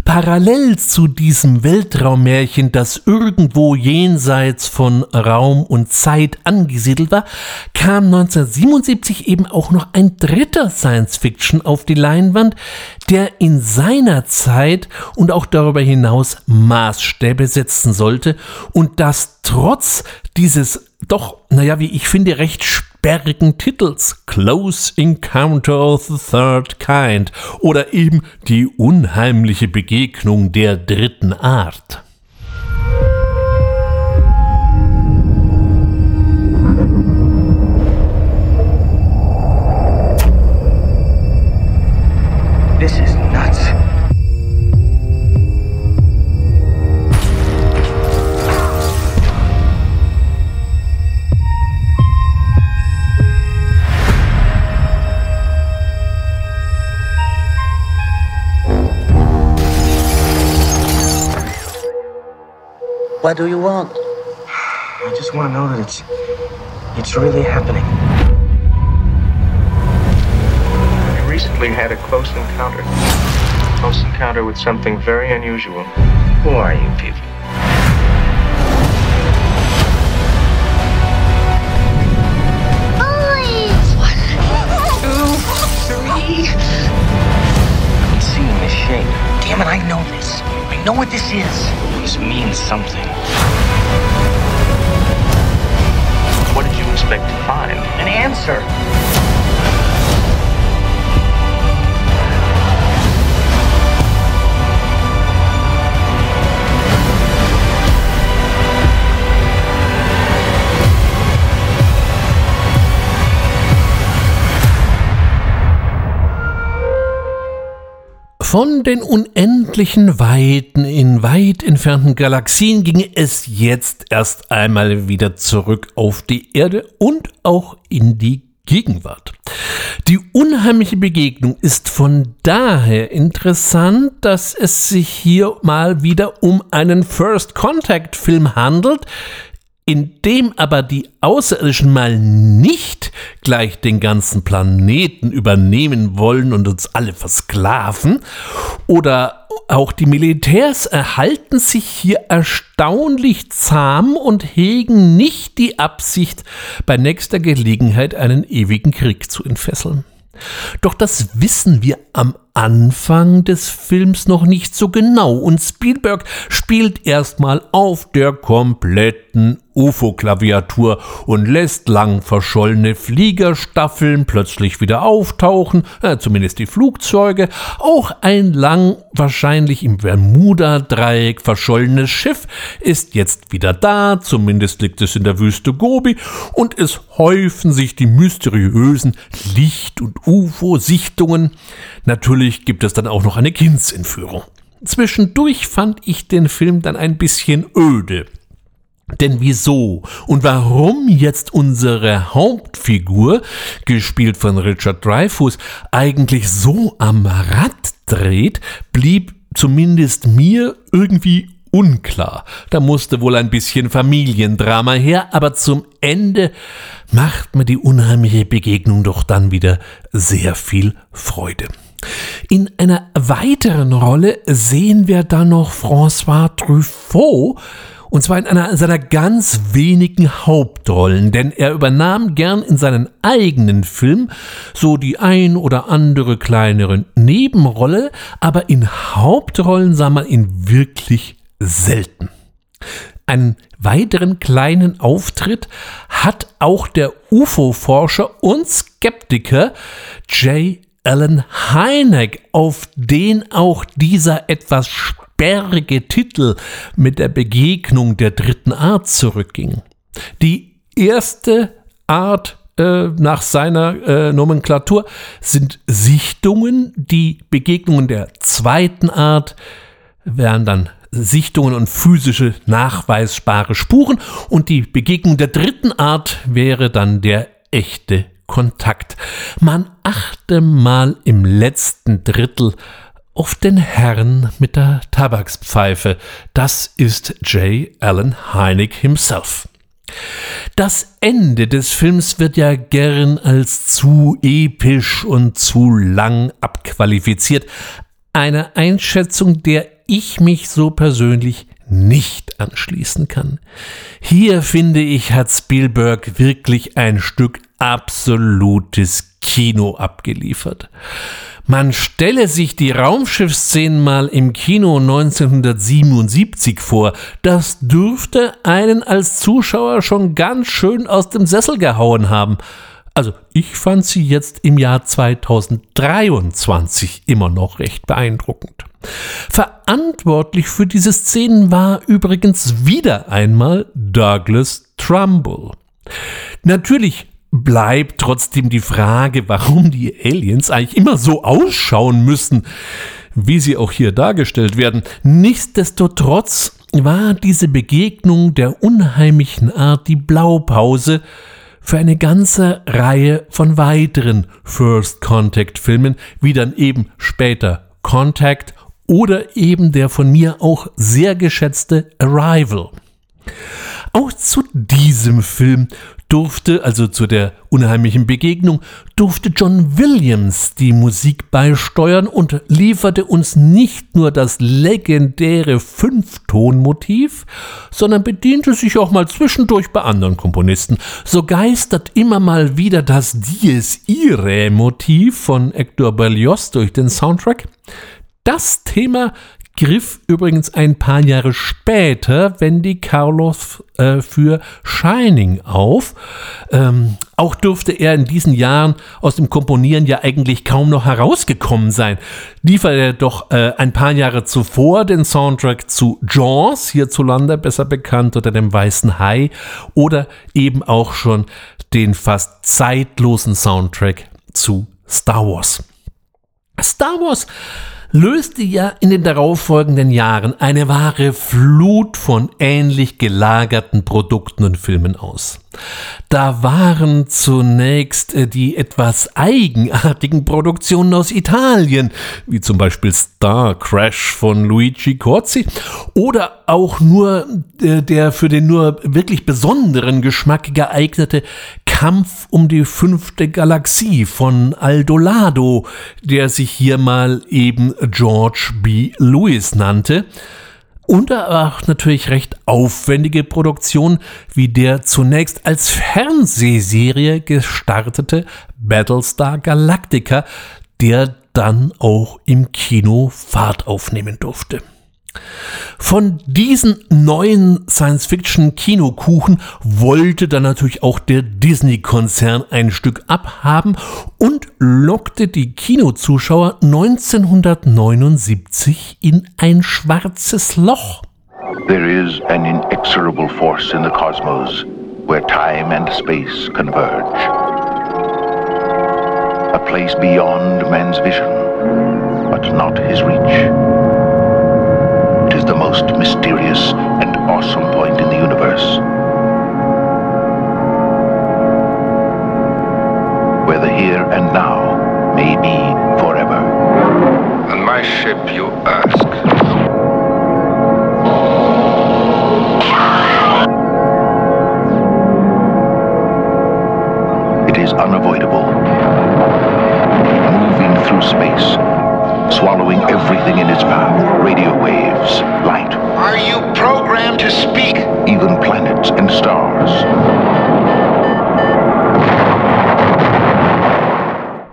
Parallel zu diesem Weltraummärchen, das irgendwo jenseits von Raum und Zeit angesiedelt war, kam 1977 eben auch noch ein dritter Science-Fiction auf die Leinwand, der in seiner Zeit und auch darüber hinaus Maßstäbe setzen sollte und das trotz dieses doch, naja, wie ich finde, recht sperrigen Titels Close Encounter of the Third Kind oder eben die unheimliche Begegnung der dritten Art. What do you want? I just want to know that it's it's really happening. I recently had a close encounter. Close encounter with something very unusual. Who are you people? Damn it, I know this. I know what this is. This means something. What did you expect to find? An answer. Von den unendlichen Weiten in weit entfernten Galaxien ging es jetzt erst einmal wieder zurück auf die Erde und auch in die Gegenwart. Die unheimliche Begegnung ist von daher interessant, dass es sich hier mal wieder um einen First Contact Film handelt, in dem aber die Außerirdischen mal nicht gleich den ganzen Planeten übernehmen wollen und uns alle versklaven, oder auch die Militärs erhalten sich hier erstaunlich zahm und hegen nicht die Absicht, bei nächster Gelegenheit einen ewigen Krieg zu entfesseln. Doch das wissen wir am Anfang des Films noch nicht so genau und Spielberg spielt erstmal auf der kompletten UFO-Klaviatur und lässt lang verschollene Fliegerstaffeln plötzlich wieder auftauchen, äh, zumindest die Flugzeuge. Auch ein lang wahrscheinlich im Bermuda-Dreieck verschollenes Schiff ist jetzt wieder da, zumindest liegt es in der Wüste Gobi, und es häufen sich die mysteriösen Licht- und UFO-Sichtungen. Natürlich gibt es dann auch noch eine Kindsentführung. Zwischendurch fand ich den Film dann ein bisschen öde. Denn wieso und warum jetzt unsere Hauptfigur, gespielt von Richard Dreyfuss, eigentlich so am Rad dreht, blieb zumindest mir irgendwie unklar. Da musste wohl ein bisschen Familiendrama her, aber zum Ende macht mir die unheimliche Begegnung doch dann wieder sehr viel Freude. In einer weiteren Rolle sehen wir dann noch François Truffaut, und zwar in einer seiner ganz wenigen Hauptrollen, denn er übernahm gern in seinen eigenen Film so die ein oder andere kleinere Nebenrolle, aber in Hauptrollen sah man ihn wirklich selten. Einen weiteren kleinen Auftritt hat auch der UFO-Forscher und Skeptiker J. Alan Hynek, auf den auch dieser etwas sperrige Titel mit der Begegnung der dritten Art zurückging. Die erste Art äh, nach seiner äh, Nomenklatur sind Sichtungen, die Begegnungen der zweiten Art wären dann Sichtungen und physische nachweisbare Spuren und die Begegnung der dritten Art wäre dann der echte Kontakt. Man achte mal im letzten Drittel auf den Herrn mit der Tabakspfeife. Das ist J. Allen Hynek himself. Das Ende des Films wird ja gern als zu episch und zu lang abqualifiziert. Eine Einschätzung, der ich mich so persönlich nicht anschließen kann. Hier finde ich, hat Spielberg wirklich ein Stück absolutes Kino abgeliefert. Man stelle sich die Raumschiffszenen mal im Kino 1977 vor. Das dürfte einen als Zuschauer schon ganz schön aus dem Sessel gehauen haben. Also ich fand sie jetzt im Jahr 2023 immer noch recht beeindruckend. Verantwortlich für diese Szenen war übrigens wieder einmal Douglas Trumbull. Natürlich bleibt trotzdem die Frage, warum die Aliens eigentlich immer so ausschauen müssen, wie sie auch hier dargestellt werden. Nichtsdestotrotz war diese Begegnung der unheimlichen Art die Blaupause für eine ganze Reihe von weiteren First Contact Filmen, wie dann eben später Contact oder eben der von mir auch sehr geschätzte Arrival. Auch zu diesem Film durfte, also zu der unheimlichen Begegnung, durfte John Williams die Musik beisteuern und lieferte uns nicht nur das legendäre Fünftonmotiv, sondern bediente sich auch mal zwischendurch bei anderen Komponisten. So geistert immer mal wieder das Dies Irae Motiv von Hector Berlioz durch den Soundtrack. Das Thema griff übrigens ein paar Jahre später Wendy Carlos äh, für Shining auf. Ähm, auch dürfte er in diesen Jahren aus dem Komponieren ja eigentlich kaum noch herausgekommen sein. Lieferte er doch äh, ein paar Jahre zuvor den Soundtrack zu Jaws, hierzulande besser bekannt unter dem Weißen Hai, oder eben auch schon den fast zeitlosen Soundtrack zu Star Wars. Star Wars löste ja in den darauffolgenden Jahren eine wahre Flut von ähnlich gelagerten Produkten und Filmen aus. Da waren zunächst äh, die etwas eigenartigen Produktionen aus Italien, wie zum Beispiel Star Crash von Luigi Corzi oder auch nur äh, der für den nur wirklich besonderen Geschmack geeignete Kampf um die fünfte Galaxie von Aldolado, der sich hier mal eben George B. Lewis nannte und auch natürlich recht aufwendige Produktion wie der zunächst als Fernsehserie gestartete Battlestar Galactica, der dann auch im Kino Fahrt aufnehmen durfte. Von diesen neuen Science-Fiction-Kinokuchen wollte dann natürlich auch der Disney-Konzern ein Stück abhaben und lockte die Kinozuschauer 1979 in ein schwarzes Loch. There is an inexorable force in the cosmos where time and space converge. A place beyond man's vision, but not his reach. It is the most mysterious and awesome point in the universe. Where the here and now may be forever. On my ship, you ask. It is unavoidable. Moving through space, swallowing everything in its path radio waves, light. Are you programmed to speak? Even planets and stars.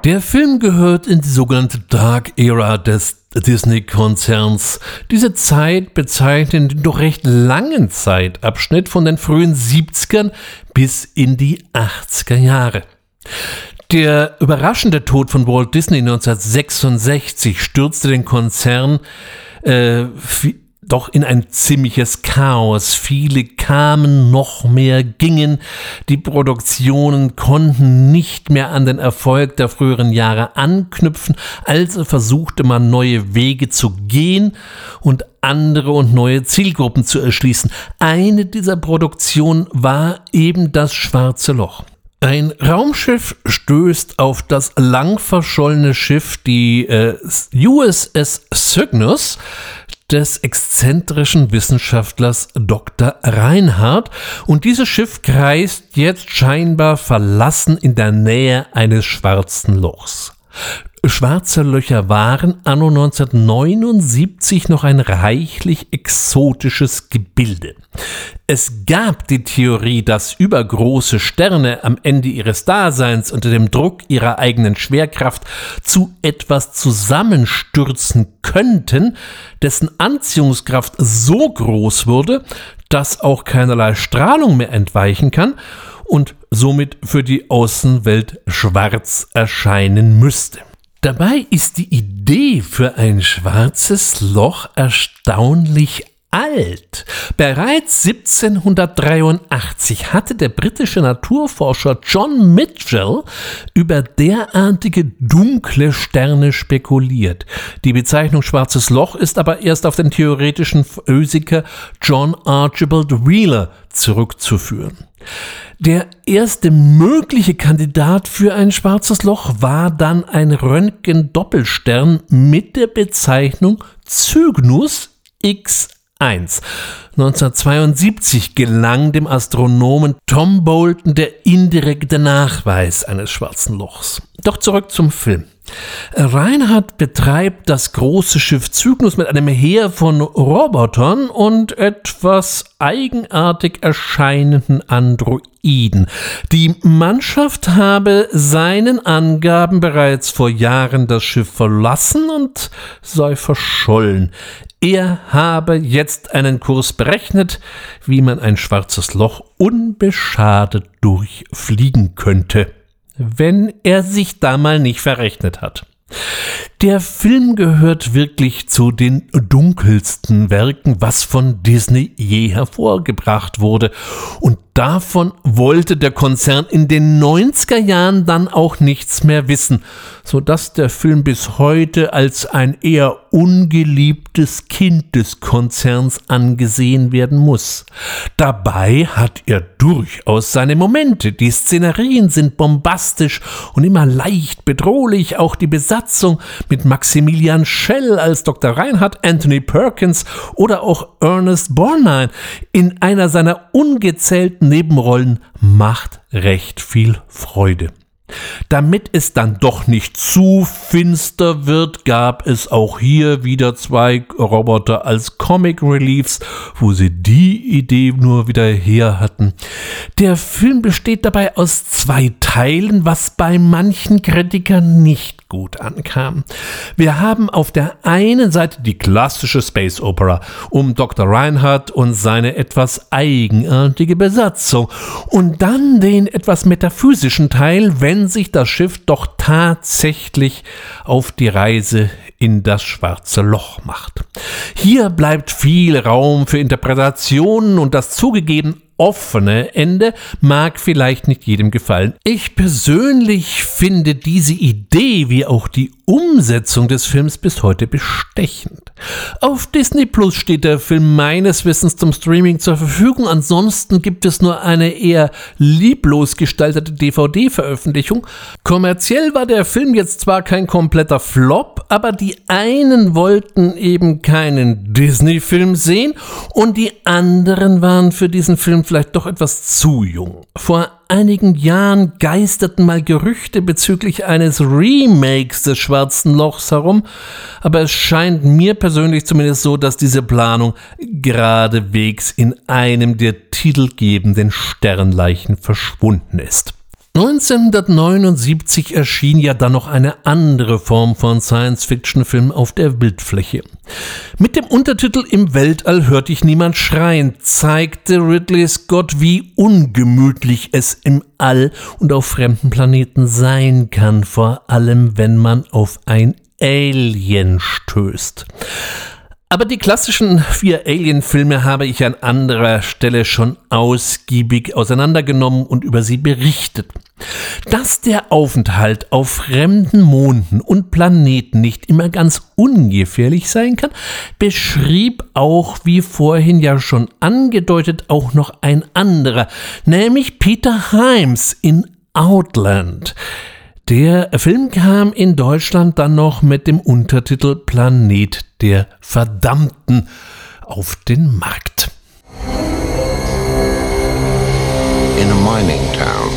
Der Film gehört in die sogenannte Dark Era des Disney-Konzerns. Diese Zeit bezeichnet den doch recht langen Zeitabschnitt von den frühen 70ern bis in die 80er Jahre. Der überraschende Tod von Walt Disney 1966 stürzte den Konzern äh, doch in ein ziemliches Chaos. Viele kamen, noch mehr gingen. Die Produktionen konnten nicht mehr an den Erfolg der früheren Jahre anknüpfen, also versuchte man neue Wege zu gehen und andere und neue Zielgruppen zu erschließen. Eine dieser Produktionen war eben das Schwarze Loch. Ein Raumschiff stößt auf das lang verschollene Schiff, die äh, USS Cygnus, des exzentrischen Wissenschaftlers Dr. Reinhardt und dieses Schiff kreist jetzt scheinbar verlassen in der Nähe eines schwarzen Lochs. Schwarze Löcher waren anno 1979 noch ein reichlich exotisches Gebilde. Es gab die Theorie, dass übergroße Sterne am Ende ihres Daseins unter dem Druck ihrer eigenen Schwerkraft zu etwas zusammenstürzen könnten, dessen Anziehungskraft so groß wurde, dass auch keinerlei Strahlung mehr entweichen kann und somit für die Außenwelt schwarz erscheinen müsste. Dabei ist die Idee für ein schwarzes Loch erstaunlich alt. Bereits 1783 hatte der britische Naturforscher John Mitchell über derartige dunkle Sterne spekuliert. Die Bezeichnung schwarzes Loch ist aber erst auf den theoretischen Physiker John Archibald Wheeler zurückzuführen. Der erste mögliche Kandidat für ein schwarzes Loch war dann ein Röntgen-Doppelstern mit der Bezeichnung Cygnus X 1. 1972 gelang dem Astronomen Tom Bolton der indirekte Nachweis eines schwarzen Lochs. Doch zurück zum Film. Reinhard betreibt das große Schiff Cygnus mit einem Heer von Robotern und etwas eigenartig erscheinenden Androiden. Die Mannschaft habe seinen Angaben bereits vor Jahren das Schiff verlassen und sei verschollen. Er habe jetzt einen Kurs berechnet, wie man ein schwarzes Loch unbeschadet durchfliegen könnte wenn er sich da mal nicht verrechnet hat. Der Film gehört wirklich zu den dunkelsten Werken, was von Disney je hervorgebracht wurde. Und davon wollte der Konzern in den 90er Jahren dann auch nichts mehr wissen, sodass der Film bis heute als ein eher ungeliebtes Kind des Konzerns angesehen werden muss. Dabei hat er durchaus seine Momente. Die Szenerien sind bombastisch und immer leicht bedrohlich. Auch die Besatzung mit Maximilian Schell als Dr. Reinhardt, Anthony Perkins oder auch Ernest Borgnine in einer seiner ungezählten Nebenrollen macht recht viel Freude. Damit es dann doch nicht zu finster wird, gab es auch hier wieder zwei Roboter als Comic Reliefs, wo sie die Idee nur wieder her hatten. Der Film besteht dabei aus zwei Teilen, was bei manchen Kritikern nicht gut ankam. Wir haben auf der einen Seite die klassische Space Opera um Dr. Reinhardt und seine etwas eigenartige Besatzung und dann den etwas metaphysischen Teil, wenn sich das Schiff doch tatsächlich auf die Reise in das schwarze Loch macht. Hier bleibt viel Raum für Interpretationen und das zugegeben offene Ende mag vielleicht nicht jedem gefallen. Ich persönlich finde diese Idee wie auch die Umsetzung des Films bis heute bestechend. Auf Disney Plus steht der Film meines Wissens zum Streaming zur Verfügung. Ansonsten gibt es nur eine eher lieblos gestaltete DVD-Veröffentlichung. Kommerziell war der Film jetzt zwar kein kompletter Flop, aber die einen wollten eben keinen Disney-Film sehen und die anderen waren für diesen Film vielleicht doch etwas zu jung. Vor einigen Jahren geisterten mal Gerüchte bezüglich eines Remakes des Schwarzen Lochs herum, aber es scheint mir persönlich zumindest so, dass diese Planung geradewegs in einem der titelgebenden Sternleichen verschwunden ist. 1979 erschien ja dann noch eine andere Form von Science-Fiction-Film auf der Bildfläche. Mit dem Untertitel Im Weltall hört dich niemand schreien zeigte Ridley Scott, wie ungemütlich es im All und auf fremden Planeten sein kann, vor allem wenn man auf ein Alien stößt. Aber die klassischen vier Alien-Filme habe ich an anderer Stelle schon ausgiebig auseinandergenommen und über sie berichtet. Dass der Aufenthalt auf fremden Monden und Planeten nicht immer ganz ungefährlich sein kann, beschrieb auch, wie vorhin ja schon angedeutet, auch noch ein anderer, nämlich Peter Himes in Outland. Der Film kam in Deutschland dann noch mit dem Untertitel Planet der Verdammten auf den Markt. In a mining town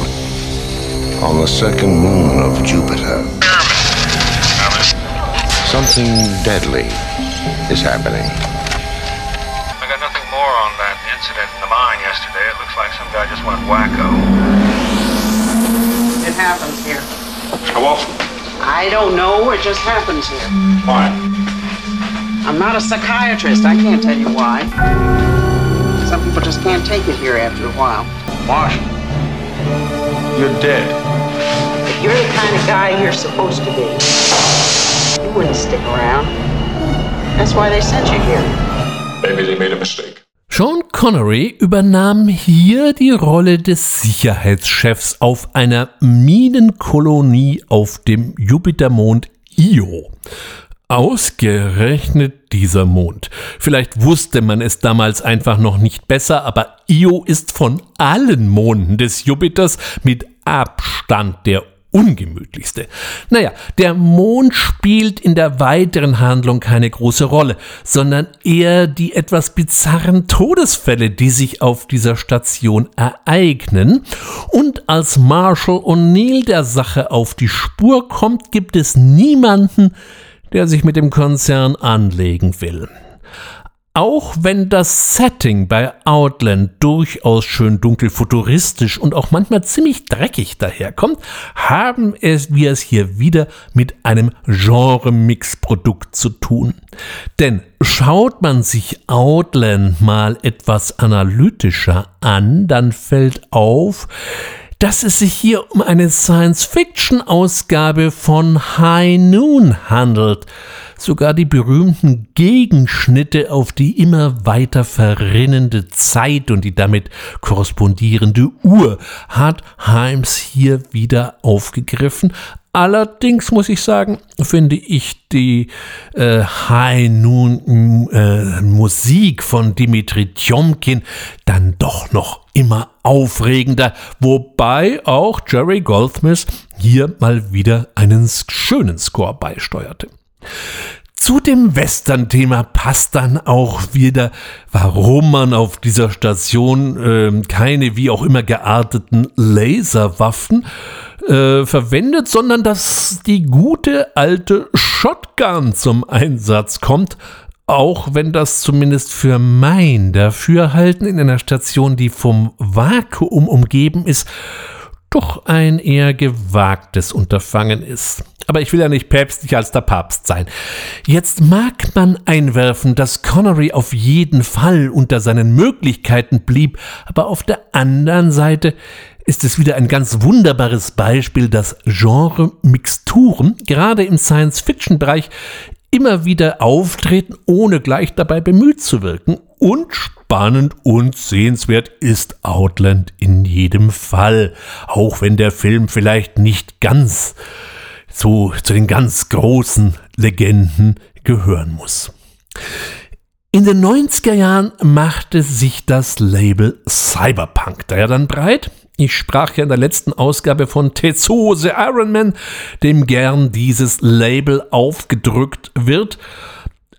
on the second moon of Jupiter, something deadly is happening. I got nothing more on that incident in the mine yesterday. It looks like some guy just went wacko. It happens here. How often? I don't know. It just happens here. Why? I'm not a psychiatrist. I can't tell you why. Some people just can't take it here after a while. Marsh, you're dead. If you're the kind of guy you're supposed to be, you wouldn't stick around. That's why they sent you here. Maybe they made a mistake. Sean Connery übernahm hier die Rolle des Sicherheitschefs auf einer Minenkolonie auf dem Jupitermond Io. Ausgerechnet dieser Mond. Vielleicht wusste man es damals einfach noch nicht besser, aber Io ist von allen Monden des Jupiters mit Abstand der ungemütlichste. Naja, der Mond spielt in der weiteren Handlung keine große Rolle, sondern eher die etwas bizarren Todesfälle, die sich auf dieser Station ereignen. Und als Marshall O'Neill der Sache auf die Spur kommt, gibt es niemanden, der sich mit dem Konzern anlegen will. Auch wenn das Setting bei Outland durchaus schön dunkel futuristisch und auch manchmal ziemlich dreckig daherkommt, haben es wir es hier wieder mit einem Genre-Mix-Produkt zu tun. Denn schaut man sich Outland mal etwas analytischer an, dann fällt auf, dass es sich hier um eine Science-Fiction-Ausgabe von High Noon handelt. Sogar die berühmten Gegenschnitte auf die immer weiter verrinnende Zeit und die damit korrespondierende Uhr hat Himes hier wieder aufgegriffen. Allerdings muss ich sagen, finde ich die äh, High Noon äh, Musik von Dimitri Tjomkin dann doch noch immer aufregender, wobei auch Jerry Goldsmith hier mal wieder einen schönen Score beisteuerte. Zu dem Western-Thema passt dann auch wieder, warum man auf dieser Station äh, keine wie auch immer gearteten Laserwaffen äh, verwendet, sondern dass die gute alte Shotgun zum Einsatz kommt, auch wenn das zumindest für mein Dafürhalten in einer Station, die vom Vakuum umgeben ist, doch ein eher gewagtes Unterfangen ist. aber ich will ja nicht päpstlich als der Papst sein. Jetzt mag man einwerfen, dass Connery auf jeden Fall unter seinen Möglichkeiten blieb, aber auf der anderen Seite ist es wieder ein ganz wunderbares Beispiel, dass Genre-Mixturen gerade im Science-Fiction-Bereich immer wieder auftreten, ohne gleich dabei bemüht zu wirken. Und spannend und sehenswert ist Outland in jedem Fall, auch wenn der Film vielleicht nicht ganz so zu den ganz großen Legenden gehören muss. In den 90er Jahren machte sich das Label Cyberpunk daher dann breit ich sprach ja in der letzten Ausgabe von Tetsuo the Iron Man, dem gern dieses Label aufgedrückt wird.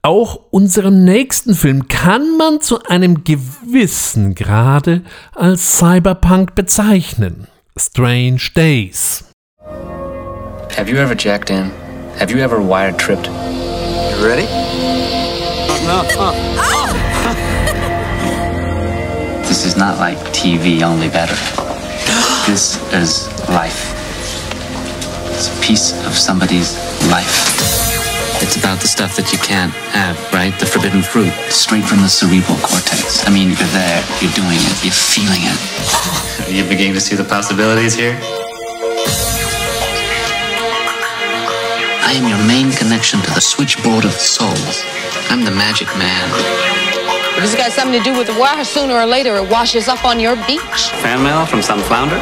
Auch unserem nächsten Film kann man zu einem gewissen Grade als Cyberpunk bezeichnen. Strange Days. Have you ever jacked in? Have you ever wired tripped? You ready? No. this is not like TV, only better. This is life. It's a piece of somebody's life. It's about the stuff that you can't have, right? The forbidden fruit. Straight from the cerebral cortex. I mean, you're there, you're doing it, you're feeling it. Are you beginning to see the possibilities here? I am your main connection to the switchboard of souls. I'm the magic man. If it's got something to do with the water, sooner or later it washes up on your beach. Fan mail from some flounder?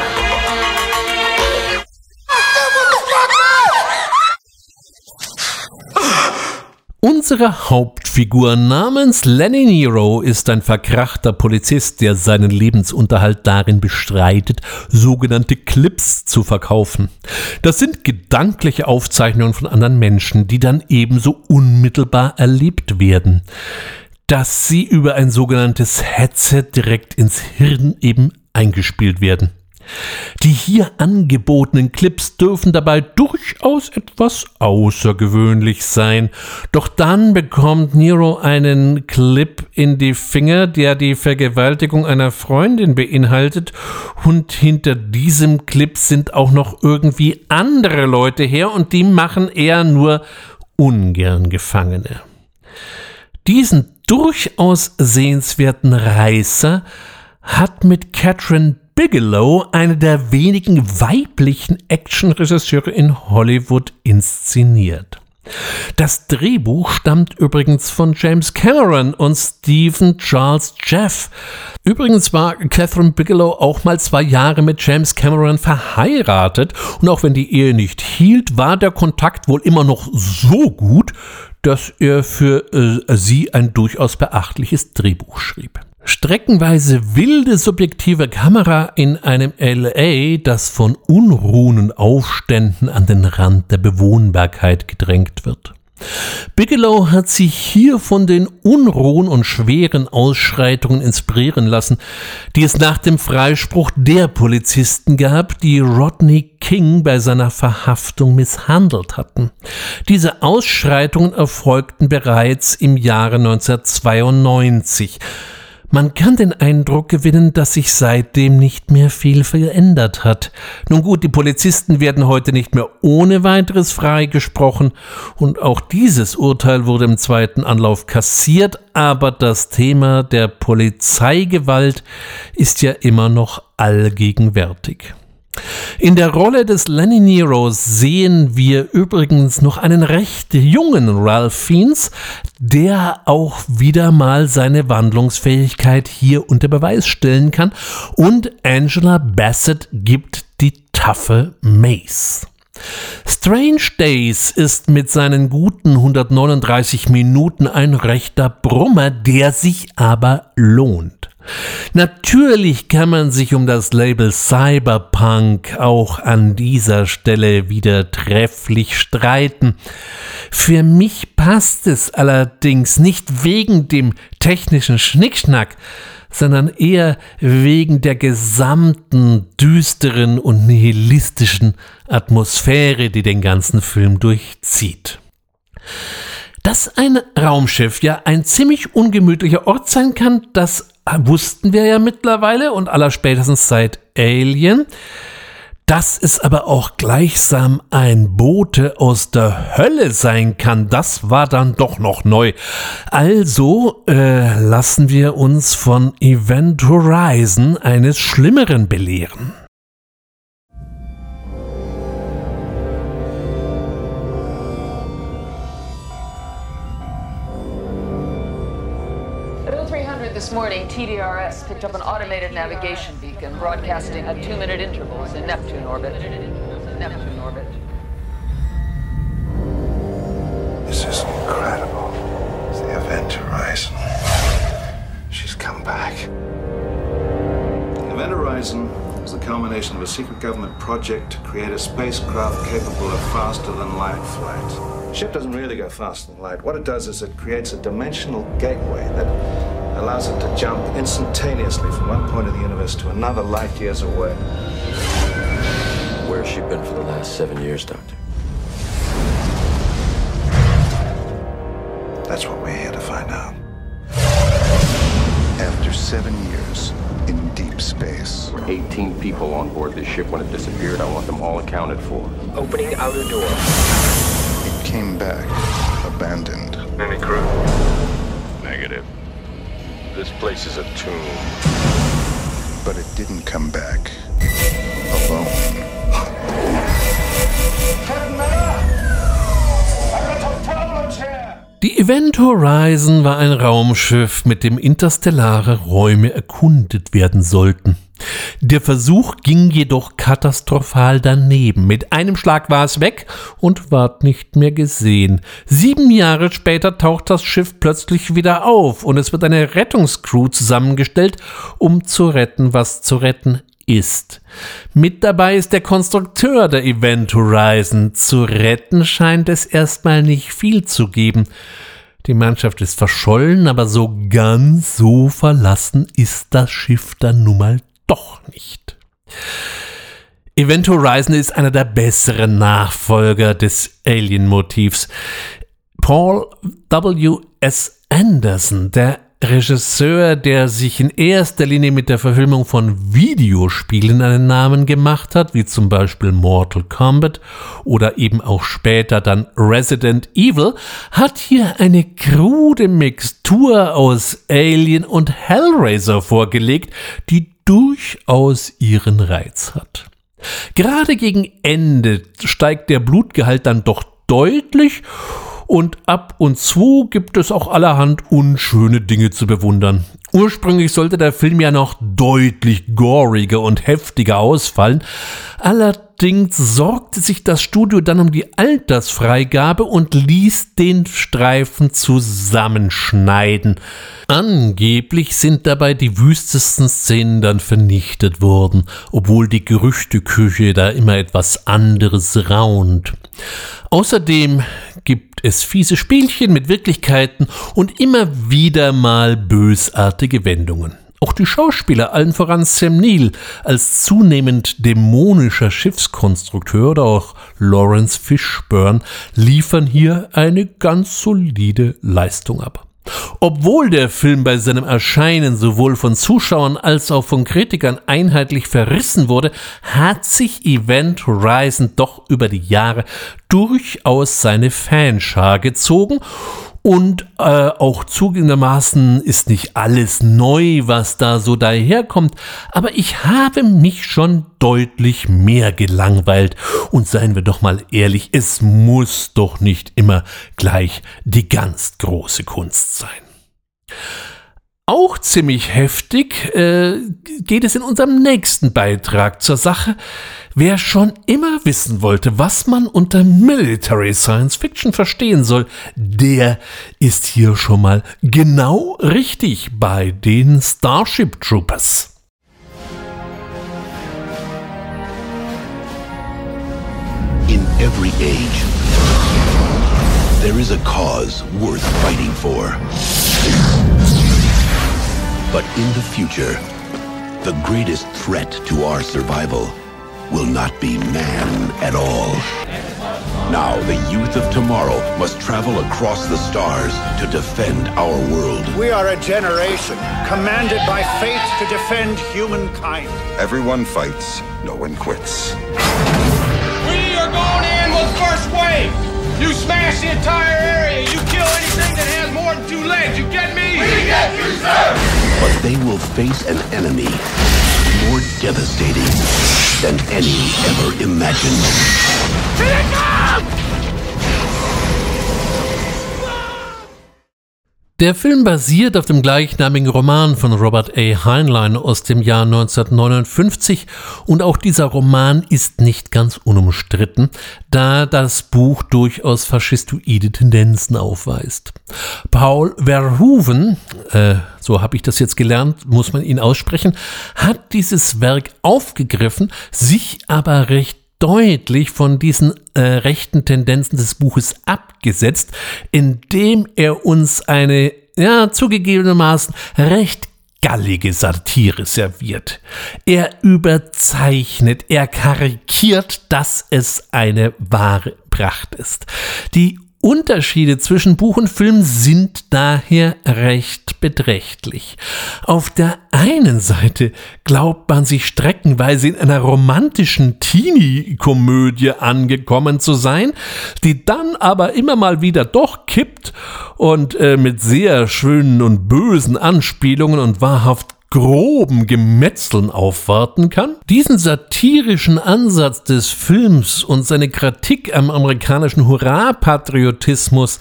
Unsere Hauptfigur namens Lenny Nero ist ein verkrachter Polizist, der seinen Lebensunterhalt darin bestreitet, sogenannte Clips zu verkaufen. Das sind gedankliche Aufzeichnungen von anderen Menschen, die dann ebenso unmittelbar erlebt werden, dass sie über ein sogenanntes Headset direkt ins Hirn eben eingespielt werden. Die hier angebotenen Clips dürfen dabei durchaus etwas außergewöhnlich sein. Doch dann bekommt Nero einen Clip in die Finger, der die Vergewaltigung einer Freundin beinhaltet. Und hinter diesem Clip sind auch noch irgendwie andere Leute her und die machen eher nur ungern Gefangene. Diesen durchaus sehenswerten Reißer hat mit Catherine Bigelow, eine der wenigen weiblichen Actionregisseure in Hollywood, inszeniert. Das Drehbuch stammt übrigens von James Cameron und Stephen Charles Jeff. Übrigens war Catherine Bigelow auch mal zwei Jahre mit James Cameron verheiratet und auch wenn die Ehe nicht hielt, war der Kontakt wohl immer noch so gut, dass er für äh, sie ein durchaus beachtliches Drehbuch schrieb. Streckenweise wilde subjektive Kamera in einem LA, das von Unruhen und Aufständen an den Rand der Bewohnbarkeit gedrängt wird. Bigelow hat sich hier von den Unruhen und schweren Ausschreitungen inspirieren lassen, die es nach dem Freispruch der Polizisten gab, die Rodney King bei seiner Verhaftung misshandelt hatten. Diese Ausschreitungen erfolgten bereits im Jahre 1992. Man kann den Eindruck gewinnen, dass sich seitdem nicht mehr viel verändert hat. Nun gut, die Polizisten werden heute nicht mehr ohne weiteres freigesprochen und auch dieses Urteil wurde im zweiten Anlauf kassiert, aber das Thema der Polizeigewalt ist ja immer noch allgegenwärtig. In der Rolle des Lenny Nero sehen wir übrigens noch einen recht jungen Ralph Fiennes, der auch wieder mal seine Wandlungsfähigkeit hier unter Beweis stellen kann und Angela Bassett gibt die taffe Mace. Strange Days ist mit seinen guten 139 Minuten ein rechter Brummer, der sich aber lohnt. Natürlich kann man sich um das Label Cyberpunk auch an dieser Stelle wieder trefflich streiten. Für mich passt es allerdings nicht wegen dem technischen Schnickschnack, sondern eher wegen der gesamten düsteren und nihilistischen Atmosphäre, die den ganzen Film durchzieht. Dass ein Raumschiff ja ein ziemlich ungemütlicher Ort sein kann, das wussten wir ja mittlerweile und allerspätestens seit Alien. Dass es aber auch gleichsam ein Bote aus der Hölle sein kann, das war dann doch noch neu. Also äh, lassen wir uns von Event Horizon eines Schlimmeren belehren. TDRS picked up an automated navigation beacon broadcasting at two-minute intervals in Neptune orbit. Neptune orbit. This is incredible. It's the Event Horizon. She's come back. The Event Horizon is the culmination of a secret government project to create a spacecraft capable of faster than light flight. The ship doesn't really go faster than light. What it does is it creates a dimensional gateway that allows it to jump instantaneously from one point of the universe to another light years away. Where's she been for the last seven years, Doctor? That's what we're here to find out. After seven years in deep space, 18 people on board this ship when it disappeared. I want them all accounted for. Opening outer door. Came back abandoned. Any crew? Negative. This place is a tomb. But it didn't come back alone. Die Event Horizon war ein Raumschiff, mit dem interstellare Räume erkundet werden sollten. Der Versuch ging jedoch katastrophal daneben. Mit einem Schlag war es weg und ward nicht mehr gesehen. Sieben Jahre später taucht das Schiff plötzlich wieder auf und es wird eine Rettungscrew zusammengestellt, um zu retten, was zu retten ist. Mit dabei ist der Konstrukteur der Event Horizon. Zu retten scheint es erstmal nicht viel zu geben. Die Mannschaft ist verschollen, aber so ganz so verlassen ist das Schiff dann nun mal doch nicht. Event Horizon ist einer der besseren Nachfolger des Alien-Motivs. Paul W. S. Anderson, der Regisseur, der sich in erster Linie mit der Verfilmung von Videospielen einen Namen gemacht hat, wie zum Beispiel Mortal Kombat oder eben auch später dann Resident Evil, hat hier eine krude Mixtur aus Alien und Hellraiser vorgelegt, die durchaus ihren Reiz hat. Gerade gegen Ende steigt der Blutgehalt dann doch deutlich und ab und zu gibt es auch allerhand unschöne Dinge zu bewundern. Ursprünglich sollte der Film ja noch deutlich goriger und heftiger ausfallen, allerdings sorgte sich das Studio dann um die Altersfreigabe und ließ den Streifen zusammenschneiden. Angeblich sind dabei die wüstesten Szenen dann vernichtet worden, obwohl die Gerüchteküche da immer etwas anderes raunt. Außerdem gibt es fiese Spielchen mit Wirklichkeiten und immer wieder mal bösartige Wendungen. Auch die Schauspieler, allen voran Sam Neill, als zunehmend dämonischer Schiffskonstrukteur oder auch Lawrence Fishburne, liefern hier eine ganz solide Leistung ab. Obwohl der Film bei seinem Erscheinen sowohl von Zuschauern als auch von Kritikern einheitlich verrissen wurde, hat sich Event Horizon doch über die Jahre durchaus seine Fanschar gezogen und äh, auch zugegebenermaßen ist nicht alles neu, was da so daherkommt, aber ich habe mich schon deutlich mehr gelangweilt. Und seien wir doch mal ehrlich, es muss doch nicht immer gleich die ganz große Kunst sein. Auch ziemlich heftig äh, geht es in unserem nächsten Beitrag zur Sache. Wer schon immer wissen wollte, was man unter Military Science Fiction verstehen soll, der ist hier schon mal genau richtig bei den Starship Troopers. In every age, there is a cause worth fighting for. But in the future, the greatest threat to our survival will not be man at all. Now, the youth of tomorrow must travel across the stars to defend our world. We are a generation commanded by fate to defend humankind. Everyone fights, no one quits. We are going in with first wave. You smash the entire area. You kill anything that has more than two legs. You get me? We get you, sir. But they will face an enemy more devastating than any ever imagined. Here they come! Der Film basiert auf dem gleichnamigen Roman von Robert A. Heinlein aus dem Jahr 1959 und auch dieser Roman ist nicht ganz unumstritten, da das Buch durchaus faschistoide Tendenzen aufweist. Paul Verhoeven, äh, so habe ich das jetzt gelernt, muss man ihn aussprechen, hat dieses Werk aufgegriffen, sich aber recht deutlich von diesen äh, rechten Tendenzen des Buches abgesetzt, indem er uns eine, ja, zugegebenermaßen recht gallige Satire serviert. Er überzeichnet, er karikiert, dass es eine wahre Pracht ist. Die Unterschiede zwischen Buch und Film sind daher recht beträchtlich. Auf der einen Seite glaubt man sich streckenweise in einer romantischen Teenie-Komödie angekommen zu sein, die dann aber immer mal wieder doch kippt und äh, mit sehr schönen und bösen Anspielungen und wahrhaft groben Gemetzeln aufwarten kann? Diesen satirischen Ansatz des Films und seine Kritik am amerikanischen Hurra-Patriotismus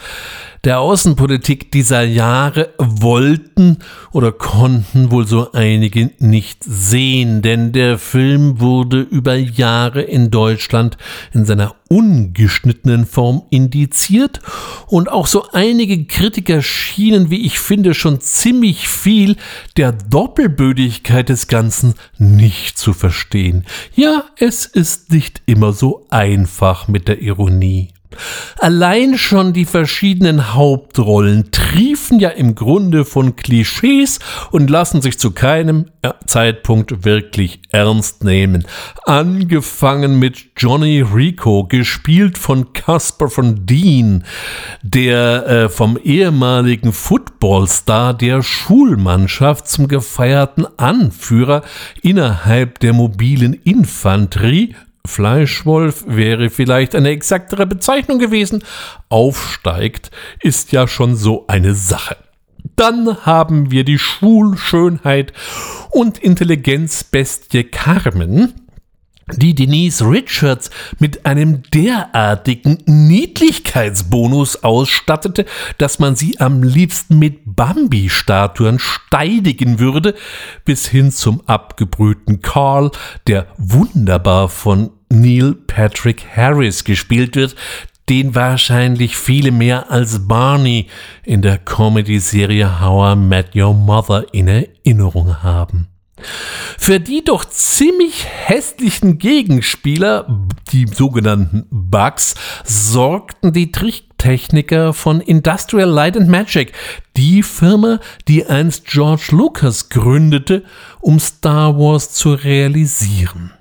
der Außenpolitik dieser Jahre wollten oder konnten wohl so einige nicht sehen, denn der Film wurde über Jahre in Deutschland in seiner ungeschnittenen Form indiziert und auch so einige Kritiker schienen, wie ich finde, schon ziemlich viel der Doppelbödigkeit des Ganzen nicht zu verstehen. Ja, es ist nicht immer so einfach mit der Ironie. Allein schon die verschiedenen Hauptrollen triefen ja im Grunde von Klischees und lassen sich zu keinem Zeitpunkt wirklich ernst nehmen. Angefangen mit Johnny Rico, gespielt von Casper von Dean, der äh, vom ehemaligen Footballstar der Schulmannschaft zum gefeierten Anführer innerhalb der mobilen Infanterie Fleischwolf wäre vielleicht eine exaktere Bezeichnung gewesen, aufsteigt, ist ja schon so eine Sache. Dann haben wir die Schulschönheit und Intelligenzbestie Carmen, die Denise Richards mit einem derartigen Niedlichkeitsbonus ausstattete, dass man sie am liebsten mit Bambi-Statuen steidigen würde, bis hin zum abgebrühten Carl, der wunderbar von Neil Patrick Harris gespielt wird, den wahrscheinlich viele mehr als Barney in der Comedy-Serie How I Met Your Mother in Erinnerung haben. Für die doch ziemlich hässlichen Gegenspieler, die sogenannten Bugs, sorgten die Tricktechniker von Industrial Light and Magic, die Firma, die einst George Lucas gründete, um Star Wars zu realisieren.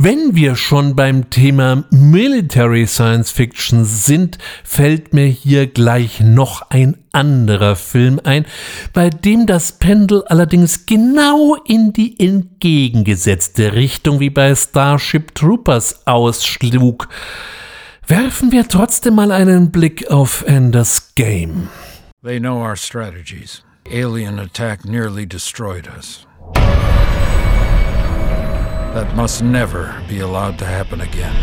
Wenn wir schon beim Thema Military Science Fiction sind, fällt mir hier gleich noch ein anderer Film ein, bei dem das Pendel allerdings genau in die entgegengesetzte Richtung wie bei Starship Troopers ausschlug. Werfen wir trotzdem mal einen Blick auf Enders Game. They know our strategies. Alien attack nearly destroyed us. That must never be allowed to happen again.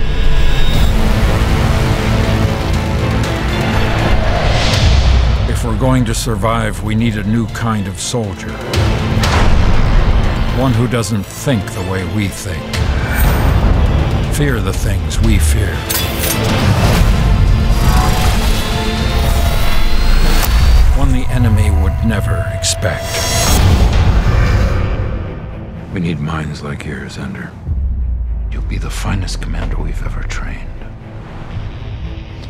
If we're going to survive, we need a new kind of soldier. One who doesn't think the way we think. Fear the things we fear. One the enemy would never expect. We need minds like yours, Ender. You'll be the finest commander we've ever trained.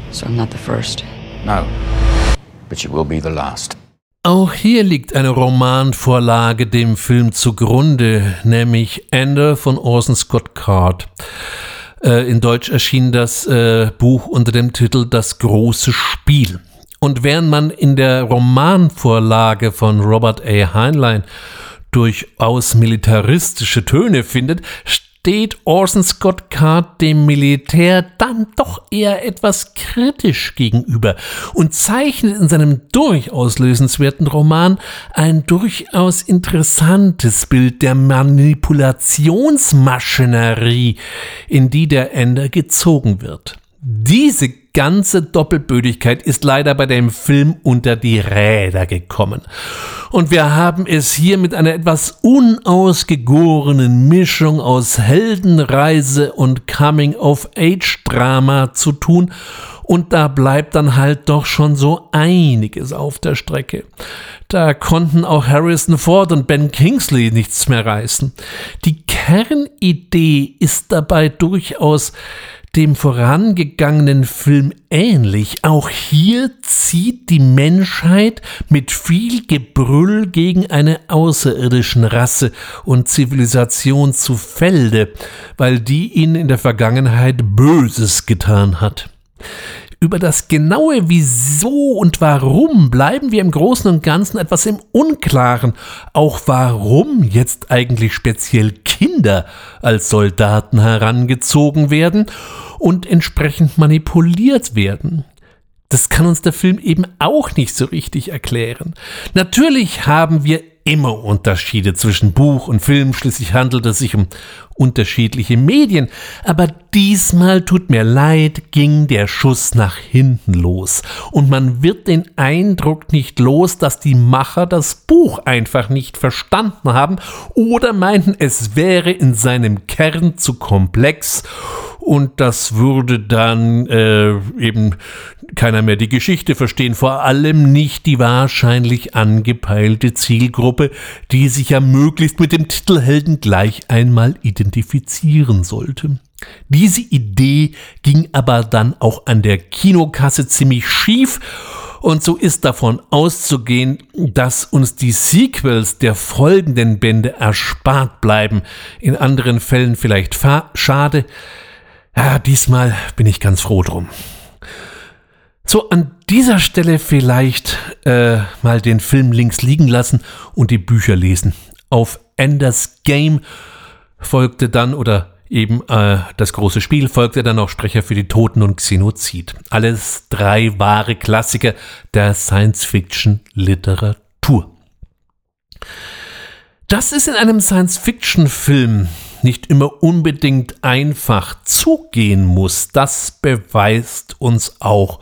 So I'm not the first. No. But you will be the last. Auch hier liegt eine Romanvorlage dem Film zugrunde, nämlich Ender von Orson Scott Card. Äh, in Deutsch erschien das äh, Buch unter dem Titel Das große Spiel. Und während man in der Romanvorlage von Robert A. Heinlein durchaus militaristische Töne findet, steht Orson Scott Card dem Militär dann doch eher etwas kritisch gegenüber und zeichnet in seinem durchaus lösenswerten Roman ein durchaus interessantes Bild der Manipulationsmaschinerie, in die der Ender gezogen wird. Diese ganze Doppelbödigkeit ist leider bei dem Film unter die Räder gekommen. Und wir haben es hier mit einer etwas unausgegorenen Mischung aus Heldenreise und Coming-of-Age-Drama zu tun. Und da bleibt dann halt doch schon so einiges auf der Strecke. Da konnten auch Harrison Ford und Ben Kingsley nichts mehr reißen. Die Kernidee ist dabei durchaus dem vorangegangenen Film ähnlich. Auch hier zieht die Menschheit mit viel Gebrüll gegen eine außerirdischen Rasse und Zivilisation zu Felde, weil die ihnen in der Vergangenheit Böses getan hat. Über das genaue Wieso und Warum bleiben wir im Großen und Ganzen etwas im Unklaren. Auch warum jetzt eigentlich speziell Kinder als Soldaten herangezogen werden und entsprechend manipuliert werden. Das kann uns der Film eben auch nicht so richtig erklären. Natürlich haben wir immer Unterschiede zwischen Buch und Film, schließlich handelt es sich um unterschiedliche Medien, aber diesmal tut mir leid, ging der Schuss nach hinten los. Und man wird den Eindruck nicht los, dass die Macher das Buch einfach nicht verstanden haben oder meinten, es wäre in seinem Kern zu komplex und das würde dann äh, eben keiner mehr die Geschichte verstehen, vor allem nicht die wahrscheinlich angepeilte Zielgruppe, die sich ja möglichst mit dem Titelhelden gleich einmal identifizieren sollte. Diese Idee ging aber dann auch an der Kinokasse ziemlich schief. Und so ist davon auszugehen, dass uns die Sequels der folgenden Bände erspart bleiben, in anderen Fällen vielleicht schade, ja, diesmal bin ich ganz froh drum. So, an dieser Stelle vielleicht äh, mal den Film links liegen lassen und die Bücher lesen. Auf Enders Game folgte dann, oder eben äh, das große Spiel, folgte dann auch Sprecher für die Toten und Xenozid. Alles drei wahre Klassiker der Science-Fiction-Literatur. Das ist in einem Science-Fiction-Film nicht immer unbedingt einfach zugehen muss, das beweist uns auch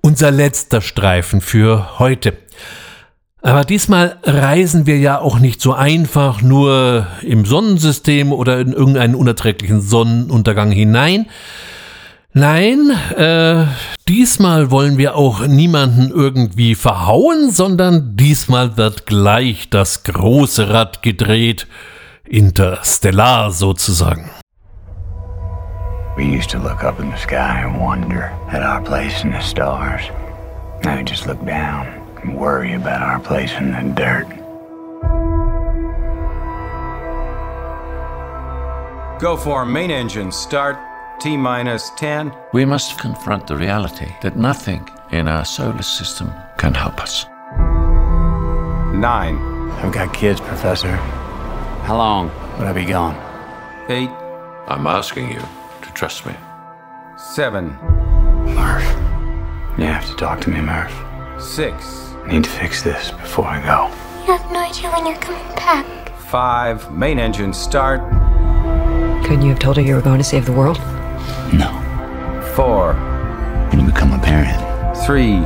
unser letzter Streifen für heute. Aber diesmal reisen wir ja auch nicht so einfach nur im Sonnensystem oder in irgendeinen unerträglichen Sonnenuntergang hinein. Nein, äh, diesmal wollen wir auch niemanden irgendwie verhauen, sondern diesmal wird gleich das große Rad gedreht interstellar sozusagen. We used to look up in the sky and wonder at our place in the stars. Now we just look down and worry about our place in the dirt. Go for main engine start. T minus 10. We must confront the reality that nothing in our solar system can help us. Nine. I've got kids, Professor. How long would I be gone? Eight. I'm asking you to trust me. Seven. Murph. You have to talk to me, Murph. Six. I need to fix this before I go. You have no idea when you're coming back. Five. Main engine start. Couldn't you have told her you were going to save the world? No. Four. When you become a parent, Three.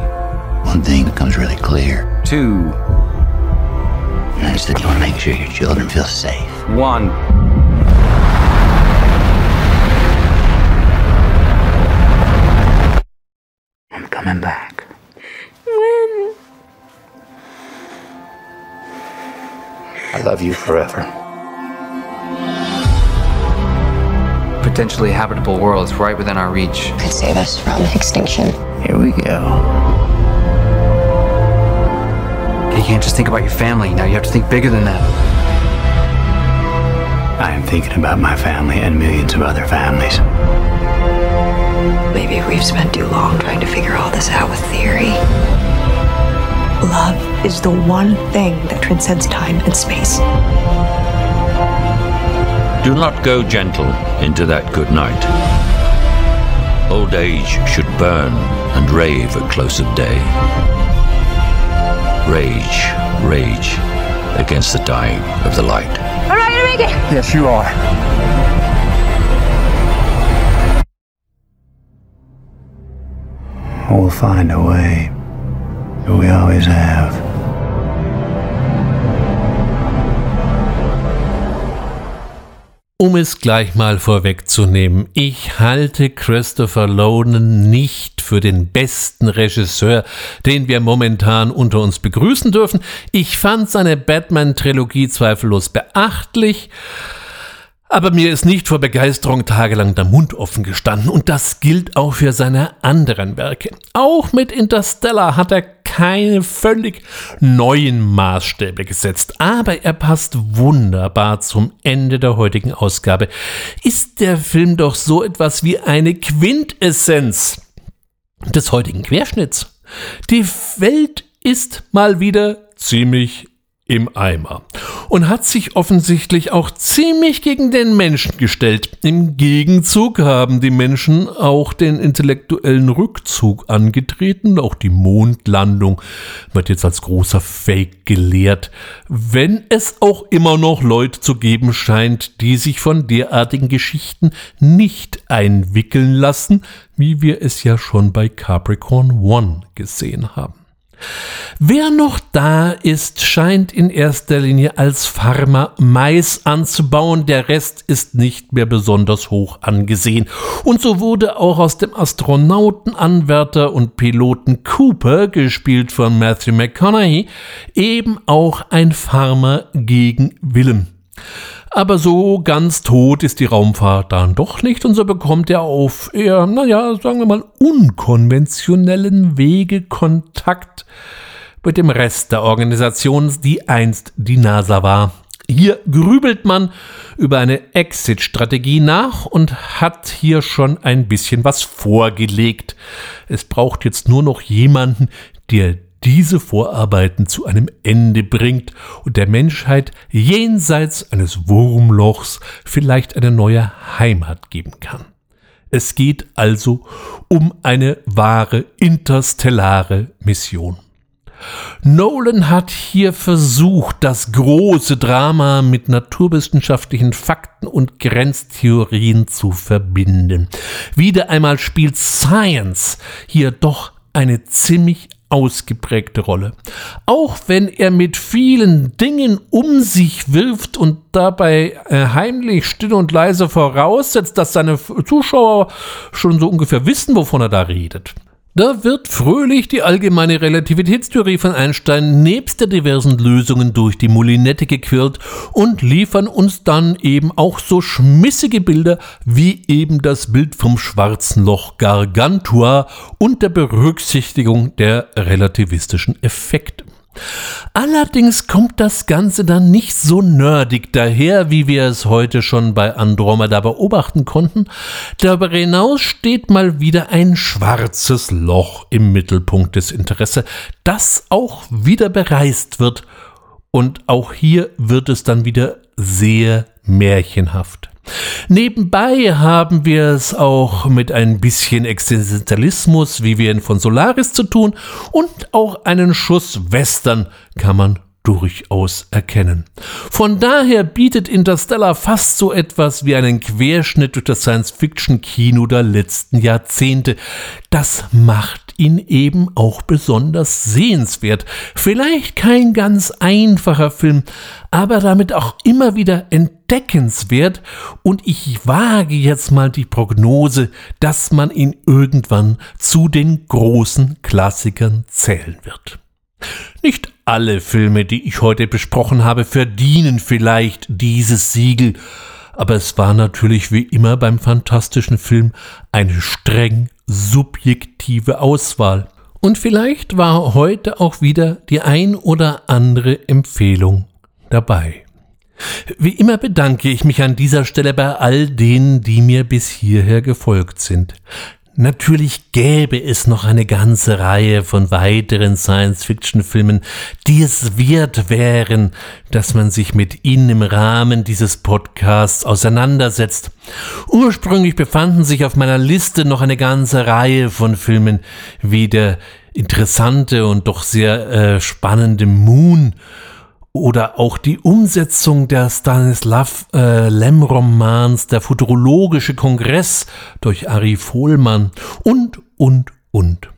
one thing becomes really clear. Two. And that's that you want to make sure your children feel safe. One. I'm coming back. When? I love you forever. Potentially habitable worlds right within our reach. Could save us from extinction. Here we go. You can't just think about your family now, you have to think bigger than that. I am thinking about my family and millions of other families. Maybe we've spent too long trying to figure all this out with theory. Love is the one thing that transcends time and space. Do not go gentle into that good night. Old age should burn and rave at close of day. Rage, rage against the dying of the light. All right, gonna make it. Yes, you are. We'll find a way. We always have. Um es gleich mal vorwegzunehmen, ich halte Christopher Nolan nicht für den besten Regisseur, den wir momentan unter uns begrüßen dürfen. Ich fand seine Batman-Trilogie zweifellos beachtlich. Aber mir ist nicht vor Begeisterung tagelang der Mund offen gestanden und das gilt auch für seine anderen Werke. Auch mit Interstellar hat er keine völlig neuen Maßstäbe gesetzt, aber er passt wunderbar zum Ende der heutigen Ausgabe. Ist der Film doch so etwas wie eine Quintessenz des heutigen Querschnitts. Die Welt ist mal wieder ziemlich im Eimer und hat sich offensichtlich auch ziemlich gegen den Menschen gestellt. Im Gegenzug haben die Menschen auch den intellektuellen Rückzug angetreten. Auch die Mondlandung wird jetzt als großer Fake gelehrt, wenn es auch immer noch Leute zu geben scheint, die sich von derartigen Geschichten nicht einwickeln lassen, wie wir es ja schon bei Capricorn One gesehen haben. Wer noch da ist, scheint in erster Linie als Farmer Mais anzubauen, der Rest ist nicht mehr besonders hoch angesehen. Und so wurde auch aus dem Astronauten, Anwärter und Piloten Cooper, gespielt von Matthew McConaughey, eben auch ein Farmer gegen Willem. Aber so ganz tot ist die Raumfahrt dann doch nicht und so bekommt er auf eher, naja, sagen wir mal, unkonventionellen Wege Kontakt mit dem Rest der Organisation, die einst die NASA war. Hier grübelt man über eine Exit-Strategie nach und hat hier schon ein bisschen was vorgelegt. Es braucht jetzt nur noch jemanden, der diese Vorarbeiten zu einem Ende bringt und der Menschheit jenseits eines Wurmlochs vielleicht eine neue Heimat geben kann. Es geht also um eine wahre interstellare Mission. Nolan hat hier versucht, das große Drama mit naturwissenschaftlichen Fakten und Grenztheorien zu verbinden. Wieder einmal spielt Science hier doch eine ziemlich ausgeprägte Rolle. Auch wenn er mit vielen Dingen um sich wirft und dabei äh, heimlich still und leise voraussetzt, dass seine Zuschauer schon so ungefähr wissen, wovon er da redet. Da wird fröhlich die allgemeine Relativitätstheorie von Einstein nebst der diversen Lösungen durch die Moulinette gequirlt und liefern uns dann eben auch so schmissige Bilder wie eben das Bild vom schwarzen Loch Gargantua und der Berücksichtigung der relativistischen Effekte. Allerdings kommt das Ganze dann nicht so nerdig daher, wie wir es heute schon bei Andromeda beobachten konnten. Darüber hinaus steht mal wieder ein schwarzes Loch im Mittelpunkt des Interesse, das auch wieder bereist wird. Und auch hier wird es dann wieder sehr märchenhaft. Nebenbei haben wir es auch mit ein bisschen Existenzialismus, wie wir ihn von Solaris zu tun, und auch einen Schuss Western kann man durchaus erkennen. Von daher bietet Interstellar fast so etwas wie einen Querschnitt durch das Science-Fiction-Kino der letzten Jahrzehnte. Das macht ihn eben auch besonders sehenswert. Vielleicht kein ganz einfacher Film, aber damit auch immer wieder entdeckenswert und ich wage jetzt mal die Prognose, dass man ihn irgendwann zu den großen Klassikern zählen wird. Nicht alle Filme, die ich heute besprochen habe, verdienen vielleicht dieses Siegel, aber es war natürlich wie immer beim fantastischen Film eine streng subjektive Auswahl. Und vielleicht war heute auch wieder die ein oder andere Empfehlung dabei. Wie immer bedanke ich mich an dieser Stelle bei all denen, die mir bis hierher gefolgt sind. Natürlich gäbe es noch eine ganze Reihe von weiteren Science-Fiction-Filmen, die es wert wären, dass man sich mit ihnen im Rahmen dieses Podcasts auseinandersetzt. Ursprünglich befanden sich auf meiner Liste noch eine ganze Reihe von Filmen, wie der interessante und doch sehr äh, spannende Moon oder auch die Umsetzung der Stanislav äh, Lem-Romans Der Futurologische Kongress durch Ari Vohlmann und, und, und.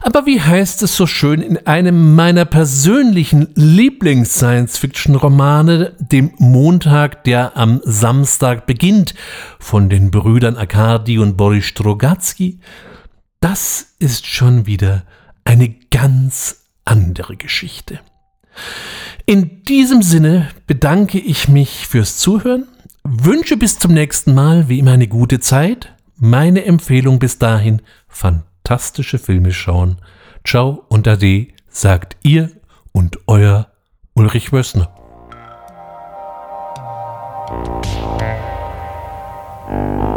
Aber wie heißt es so schön in einem meiner persönlichen Lieblings-Science-Fiction-Romane, dem Montag, der am Samstag beginnt, von den Brüdern Akadi und Boris Strogatzky? Das ist schon wieder eine ganz andere Geschichte. In diesem Sinne bedanke ich mich fürs Zuhören, wünsche bis zum nächsten Mal wie immer eine gute Zeit. Meine Empfehlung bis dahin, fantastische Filme schauen. Ciao und Ade, sagt ihr und euer Ulrich Wössner. Thank